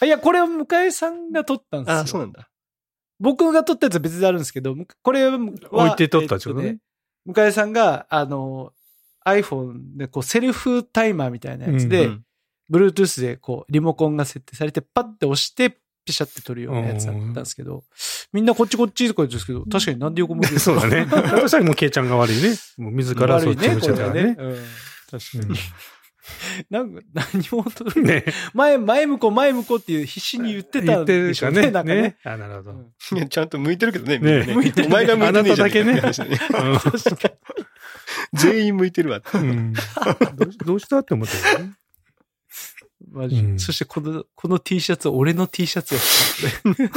いや、これは向井さんが撮ったんですよ。あ、そうなんだ。僕が撮ったやつは別であるんですけど、むこれは、置いて撮ったってことね向井さんが、あの、iPhone でこうセルフタイマーみたいなやつで、うん Bluetooth でこうリモコンが設定されて、パッて押して、ピシャって撮るようなやつだったんですけど、みんなこっちこっちとか言うんですけど、確かになんで横向いてるそうだね。だとしたらもうケイちゃんが悪いね。もう自らそっち向いちゃったからね。これはうん確かに。なんか、何も撮るうんね。前、前向こう、前向こうっていう必死に言ってたんでしょうね。なんかね。。あ、なるほど。うんいやちゃんと向いてるけどね、みんなね。向いてるお前が向いてねえじゃんあなただけね。全員向いてるわって。うんどうしどうしたって思ったよね。マジ、うんそしてこの、この T シャツ、俺の T シャツを着た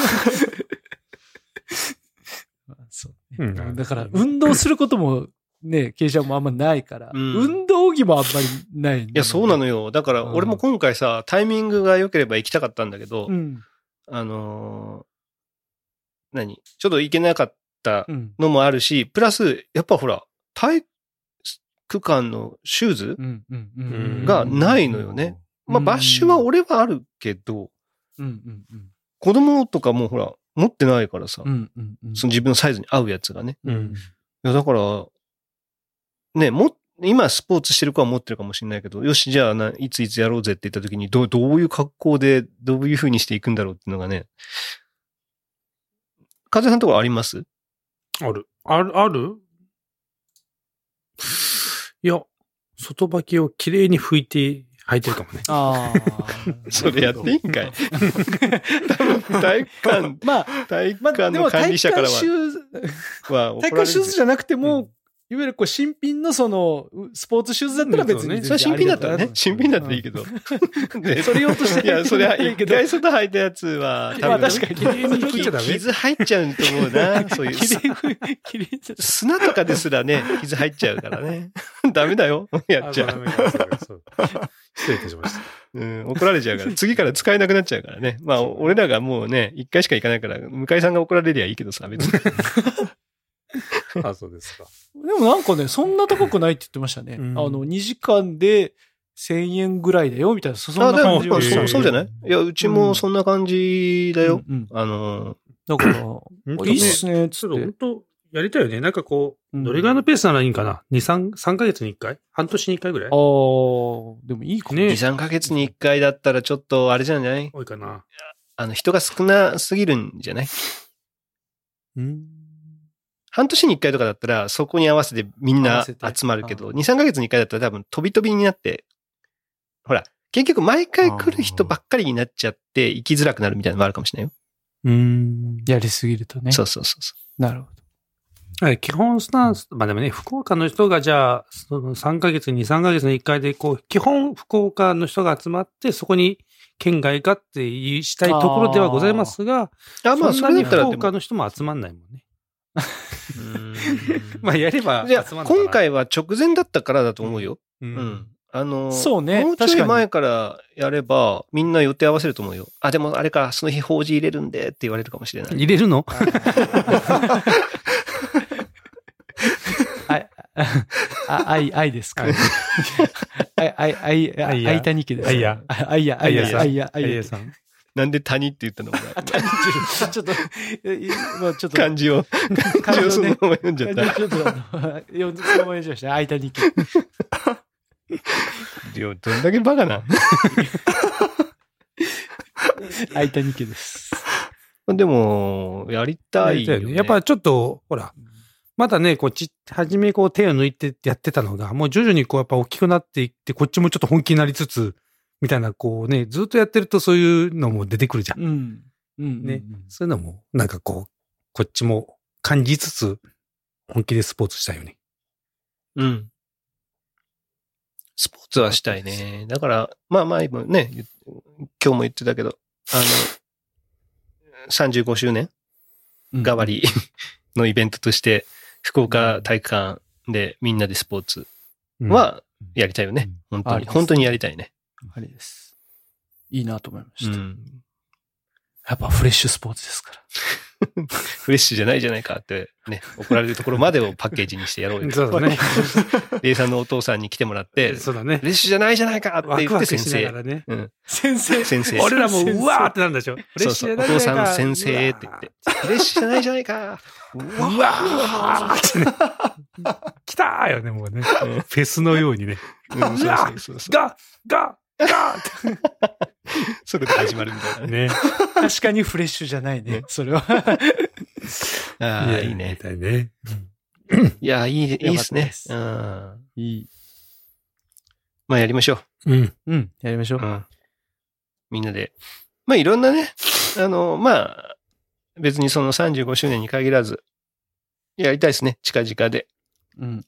まあそうねうんだから、運動することもね、ケイちゃんもあんまないから、うん運動着もあんまりない。いいや、そうなのよ。だから、俺も今回さ、タイミングが良ければ行きたかったんだけど、うん。あのー何？ちょっと行けなかったうん。のもあるし、プラス、やっぱほら、体育館のシューズうん。うん。ううんん。がないのよね。まあ、うんバッシュは俺はあるけど、うん。うん。うん。子供とかもほら、持ってないからさ、うん。うん。うん。その自分のサイズに合うやつがね。うん。いや、だから、ね、も、今スポーツしてる子は持ってるかもしれないけど、よし、じゃあな、いついつやろうぜって言った時に、どう、どういう格好で、どういう風にしていくんだろうっていうのがね。風さんとこあります？ある。ある、ある？いや、外履きをきれいに拭いて履いてるかもね。ああ。それやっていいんかい？多分体育館、まあ、体育まあ、館の管理者からは館シューズ、体育館シューズじゃなくてうもん、いわゆるこう新品のその、うスポーツシューズだったら別にうんそれは新品だったらね、新品だったらいいけけど。でそれ用としていや、それは ないけど一回外履いたやつは、多分、まあ確かにきれいに拭いちゃダメ傷入っちゃうと思うな。そういう。砂とかですらね、傷入っちゃうからね。ダメだよ。やっちゃう失礼いたしました。うん、怒られちゃうから。次から使えなくなっちゃうからね。まあ、俺らがもうね、一回しか行かないから、向井さんが怒られりゃいいけどさ、別に。あ、そうですか。でもなんかね、そんな高くないって言ってましたね。うんあの、2時間で1000円ぐらいだよ、みたいな。そそんあ、なでも、感じそう、そうじゃない？いや、うちもそんな感じだよ。うんうんあの、だから、いいっすね、つって。本当やりたいよね。なんかこう、うんどれぐらいのペースならいいんかな ?2、3、3ヶ月に1回？半年に1回ぐらい？ああ、でもいいかも。ね2、3ヶ月に1回だったらちょっと、あれじゃない？多いかなあの、人が少なすぎるんじゃない？うん。半年に1回とかだったら、そこに合わせてみんな集まるけど、あ2、3ヶ月に1回だったら多分飛び飛びになって、ほら、結局毎回来る人ばっかりになっちゃって行きづらくなるみたいなのもあるかもしれないよ。うん。やりすぎるとね。そうそうそうそなるほど。はい基本スタンス、まあでもね、福岡の人がじゃあ、その3ヶ月に3ヶ月に1回で、こう、基本福岡の人が集まって、そこに県外がって言いしたいところではございますが、う。あ、まあ、そんなに福岡の人も集まんないもんね。うんまあやればじゃあ集まんのかな今、回は直前だったからだと思うよ。ううんん。あの、そうねもうちょい前からやれば、みんな予定合わせると思うよ。あ、でもあれか、その日法事入れるんでって言われるかもしれない。入れるの？あ、あ、愛、愛ですか？愛、愛、愛、愛や愛谷家です。愛やあ愛や、愛や、愛や、愛や。さん。なんで谷って言ったの？お前ちょっと、えもうちょっと、漢字を、漢字をそのまま読んじゃった。ちょっと、読んそのまま読んじゃいました。愛谷家。いやどんだけバカな。愛谷家です。でも、やりたいよ、ね。やっぱちょっと、ほら、まだね、こっち、はじめこう手を抜いてやってたのが、もう徐々にこうやっぱ大きくなっていって、こっちもちょっと本気になりつつ、みたいな、こうね、ずっとやってるとそういうのも出てくるじゃん。うん。うん。ねうんそういうのも、なんかこう、こっちも感じつつ、本気でスポーツしたいよね。うん。スポーツはしたいね。だから、まあ前もね、言今日も言ってたけど、あの、35周年うん代わりのイベントとして、福岡体育館でみんなでスポーツうん、はやりたいよね。本当に。本当にやりたいね。あれです。いいなと思いまうした。ん。やっぱフレッシュスポーツですから。フレッシュじゃないじゃないかってね、怒られるところまでをパッケージにしてやろうよ。そうだね。レイさんのお父さんに来てもらって、そうだねフ。レッシュじゃないじゃないかってワ言って先クワクしなが生。らね。うん。先生。先生。俺らも先生うわーってなんでしょ。そうそう。お父さん先生って言って。フレッシュじゃないじゃないか。ううわーってね。来たーよね、もうね。フェスのようにね。うんそうそうそうそう。ガッガッ それで始まるみたいなてね。ね。確かにフレッシュじゃないね。それは。ああ、いいねいね。いや、いい、いいですねうん。いい。まあやりましょうん。うん。やりましょう。う。うん。みんなで。まあいろんなね、あの、まあ、別にその35周年に限らず、やりたいですね。近々で。うん。うん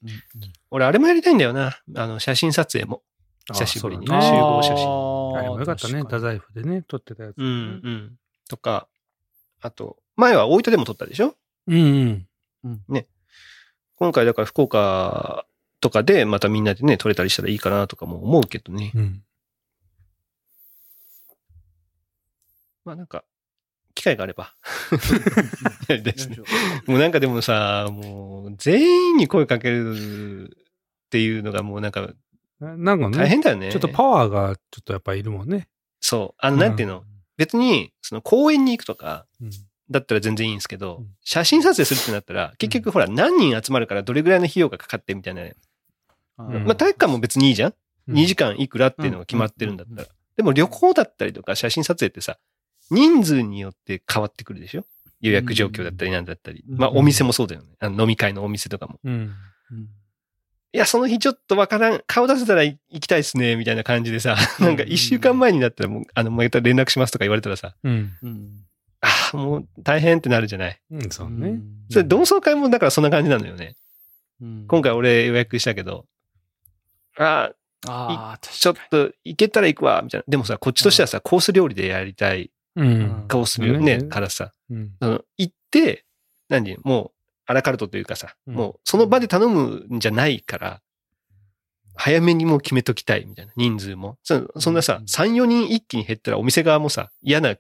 俺、あれもやりたいんだよな。あの、写真撮影も。久しぶりにね集合写真あれもよかったね。太宰府でね、撮ってたやつ。うん、うん。とか、あと、前は大分でも撮ったでしょ？うんうん。今回だから福岡とかでまたみんなでね、撮れたりしたらいいかなとかも思うけどね。うん。まあなんか、機会があれば。もうなんかでもさ、もう全員に声かけるっていうのがもうなんかなんかね、大変だよね。ちょっとパワーがちょっとやっぱいるもんね。そう。あの、なんていうの、別に、その公園に行くとか、うん。だったら全然いいんですけど、うん写真撮影するってなったら、結局ほら何人集まるからどれぐらいの費用がかかってみたいなね。うんまあ体育館も別にいいじゃん、うん ?2 時間いくらっていうのが決まってるんだったら。でも旅行だったりとか写真撮影ってさ、人数によって変わってくるでしょ？予約状況だったりなんだったり。うんまあお店もそうだよね。あの飲み会のお店とかも。いや、その日ちょっとわからん、顔出せたら行きたいっすね、みたいな感じでさ、なんか一週間前になったらもう、あの、また連絡しますとか言われたらさ、うん。うん。ああ、もう大変ってなるじゃない。うん、そうね。それ同窓会もだからそんな感じなのよね。うん今回俺予約したけど、ああ、ああ、ちょっと行けたら行くわ、みたいな。でもさ、こっちとしてはさ、コース料理でやりたい、うん。コース料理ね、うんからさ、うん。その行って、何もう、アラカルトというかさ、うんもうその場で頼むんじゃないから、早めにもう決めときたいみたいな、人数も。そそんなさうん、3、4人一気に減ったらお店側もさ、嫌な、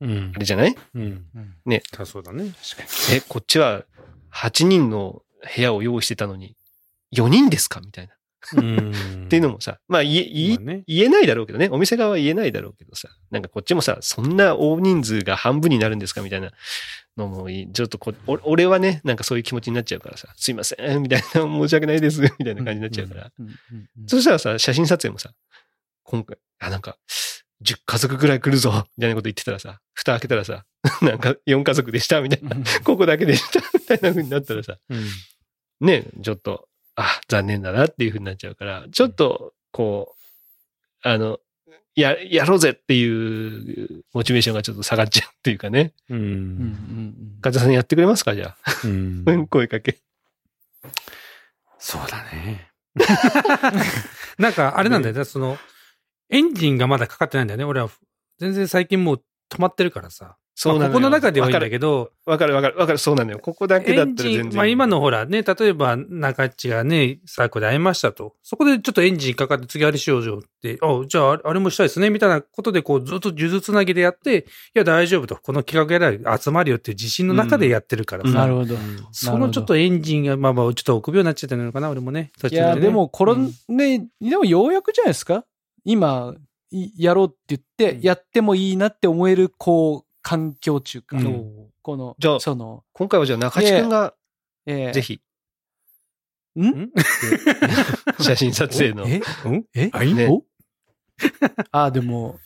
うんあ。れじゃない？うん。うんね。そうだね。え、こっちは8人の部屋を用意してたのに、4人ですか？みたいな。うん。っていうのもさ、まあ言え、まあね言えないだろうけどね。お店側は言えないだろうけどさ。なんかこっちもさ、そんな大人数が半分になるんですかみたいなのもいい、ちょっとこ、お俺はね、なんかそういう気持ちになっちゃうからさ、すいません、みたいな、申し訳ないです、みたいな感じになっちゃうから。そしたらさ、写真撮影もさ、今回、あ、なんか、10家族ぐらい来るぞ、みたいなこと言ってたらさ、蓋開けたらさ、なんか4家族でした、みたいな。ここだけでした、みたいな風になったらさ、うん。ね、ちょっと、あ、残念だなっていう風になっちゃうから、ちょっと、こあの、や、やろうぜっていうモチベーションがちょっと下がっちゃうっていうかね。う。ん患者さんやってくれますかじゃあ。うん 声かけ。そうだね。なんか、あれなんだよね、その、エンジンがまだかかってないんだよね。俺は、全然最近もう止まってるからさ。そうなのよまあここの中ではいいんだけど、わかるわかるわかる。そうなのよ。ここだけだエンジン、ったら全然。まあ今のほらね、例えば中っちがね、サークルで会いましたと。そこでちょっとエンジンかかって次あれしようよって、あ、じゃああれもしたいですね、みたいなことでこうずっと数珠つなぎでやって、いや大丈夫と。この企画やら集まるよっていう自信の中でやってるからうんさ。なるほど。そのちょっとエンジンが、まあまあちょっと臆病になっちゃってるのかな、俺もね。途いや、でも、これうんね、でもようやくじゃないですか？今、いやろうって言って、うんやってもいいなって思える、こう、環境中か。うん。この、じゃあその、今回はじゃあ中地くんがえー。ぜひ。ん？写真撮影の。え？うん？え？はいね。おあ、でも、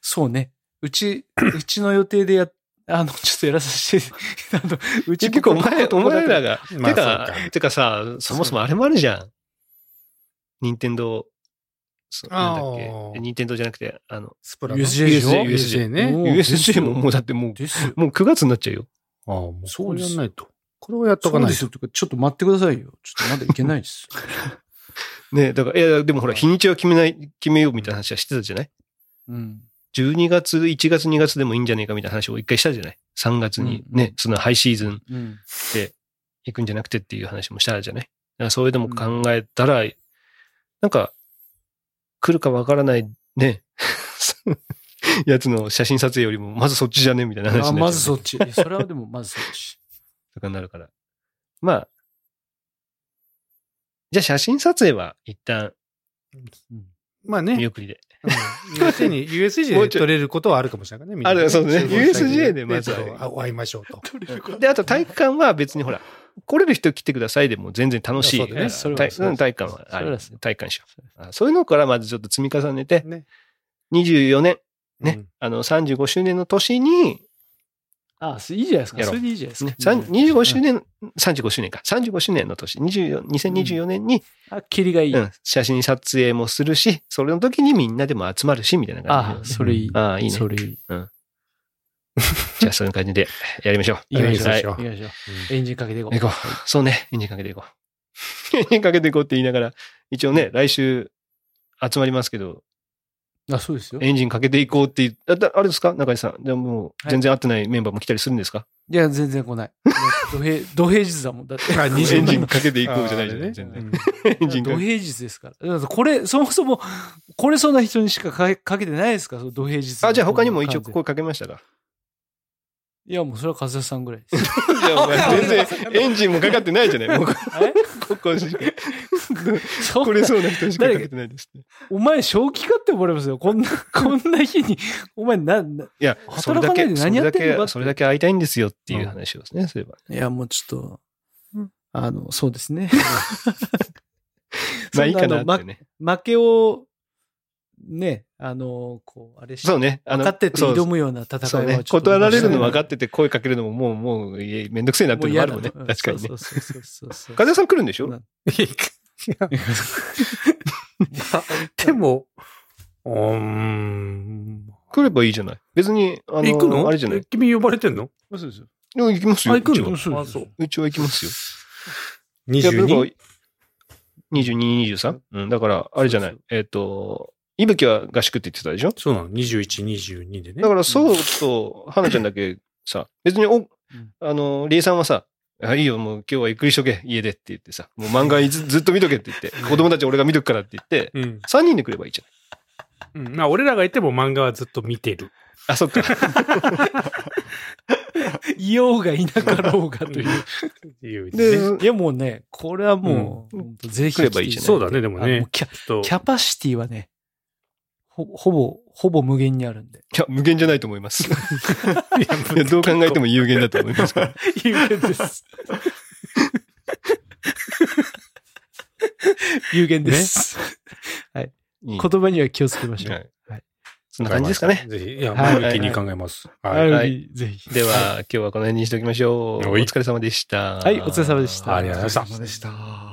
そうね。うち、うちの予定でや、あの、ちょっとやらさせて、あの、うち結局お前、お前らが、まあてかてかさ、そもそもあれもあるじゃん。任天堂、そなんだっあけー。任天堂じゃなくて、あの、スプラの USJ でしょ USJ ね。お USJ ももうだってもう。もう9月になっちゃうよ。ああ、もうそうやんないと。これをやっとかないとよ。。ちょっと待ってくださいよ。ちょっとまだいけないです。ねだから、いや、でもほら、日にちは決めない、決めようみたいな話はしてたじゃない？うん。12月、1月、2月でもいいんじゃねえかみたいな話を一回したじゃない ?3 月にうんね、そのハイシーズンうん。で行くんじゃなくてっていう話もしたじゃない？だからそれでも考えたら、なんか、来るかわからないね、やつの写真撮影よりも、まずそっちじゃね？みたいな話になっちゃう、あまずそっち。それはでも、まずそっち。とかになるから。まあ、じゃあ写真撮影は一旦うんまあね。見送りで。うん USJ に、USJ もうちょいで撮れることはあるかもしれないからね。みんなあるそうね USJ でまず 会いましょうと。で、あと体育館は別にほら、来れる人来てくださいでも全然楽しい。そうだね。そ体体育館はある体育館しよう。あそういうのからまずちょっと積み重ねて、ね。24年、ね、うん。あの35周年の年に、あ、いいじゃないですか。そう。れでいいじゃないですか。ね、。さん。25周年、35周年か、35周年の年、24 2024年に、あ、切りがいい。うん。写真撮影もするし、それの時にみんなでも集まるし、みたいな感あ、じで、それいい。ああ、いいね。それいい。じゃあそういう感じでやりましょう。行きましょう。はい行きましょう。エンジンかけていこう。行こう。そうね。エンジンかけていこう。エンジンかけていこうって言いながら、一応ね、来週集まりますけど、あ、そうですよ。エンジンかけていこうって言う、あだあれですか？中井さん。でももう全然会ってないメンバーも来たりするんですか、いや、全然来ない。土平、土平日だもん。だって。あエン20ジンかけていこうじゃないじゃない、あー全然。ねエンジンかけ土平日ですから。だからこれ、そもそも、これそんな人にしかかけかけてないですか？その土平日。あ、じゃあ他にも一応こ声かけましたか？いや、もうそれは和也さんぐらいです。じゃあお前全然エンジンもかかってないじゃない もうえここしか、そんなこれそうな人しかかけてないですって。お前、正気かって思われますよ。こんな、こんな日に、お前、な、ないや、それだけ、働かないでそれだ何やってんのかっけ、てそれだけ会いたいんですよっていう話をね、すれば。や、もうちょっとうん、あの、そうですね。まあいいかなね。負けを、ね、あの、こう、あれしそうね。分かっててそう挑むような戦いはそうね。断られるの分かっってて声かけるのももう、もう、いえめんどくせえなっていうのもあるもんね。確かにねそ。うそうそうそうそう。風さん来るんでしょ？な でも、うーん。来ればいいじゃない。別に、あの、行くの？あれじゃない。い君呼ばれてんの？そうですよ。や行きますよ。あ、行くの？うちはあ、そう。うちは行きますよ。いや、だから 22? 22、23? うん、だから、あれじゃない。えっと、いぶきは合宿って言ってたでしょ？そうなの ?21、22でね。だから、そうと、花ちゃんだけさ、別にお、あの、リエさんはさ、あ、いいよ、もう今日はゆっくりしとけ、家でって言ってさ、もう漫画ず ずっと見とけって言って、子供たち俺が見とくからって言って、うん。3人で来ればいいじゃん。うん。まあ、俺らがいても漫画はずっと見てる。あ、そっか。いようがいなかろうがという。でね。で、もうね、これはもう、ぜひ来ればいいじゃないそうだね、でもね。キャキャパシティはね、ほ、ほぼ、ほぼ無限にあるんで。いや、無限じゃないと思います。いや、どう考えても有限だと思いますから。有限です。有限です。いい言葉には気をつけましょう。はいはいそんな感じですかね。ぜひ、いや、はい前向きに考えます。ははい。い。ぜひ。では、今日はこの辺にしておきましょう。おはい疲れ様でした。はい、お疲れ様でした。ありがとうございましたお疲れ様でした。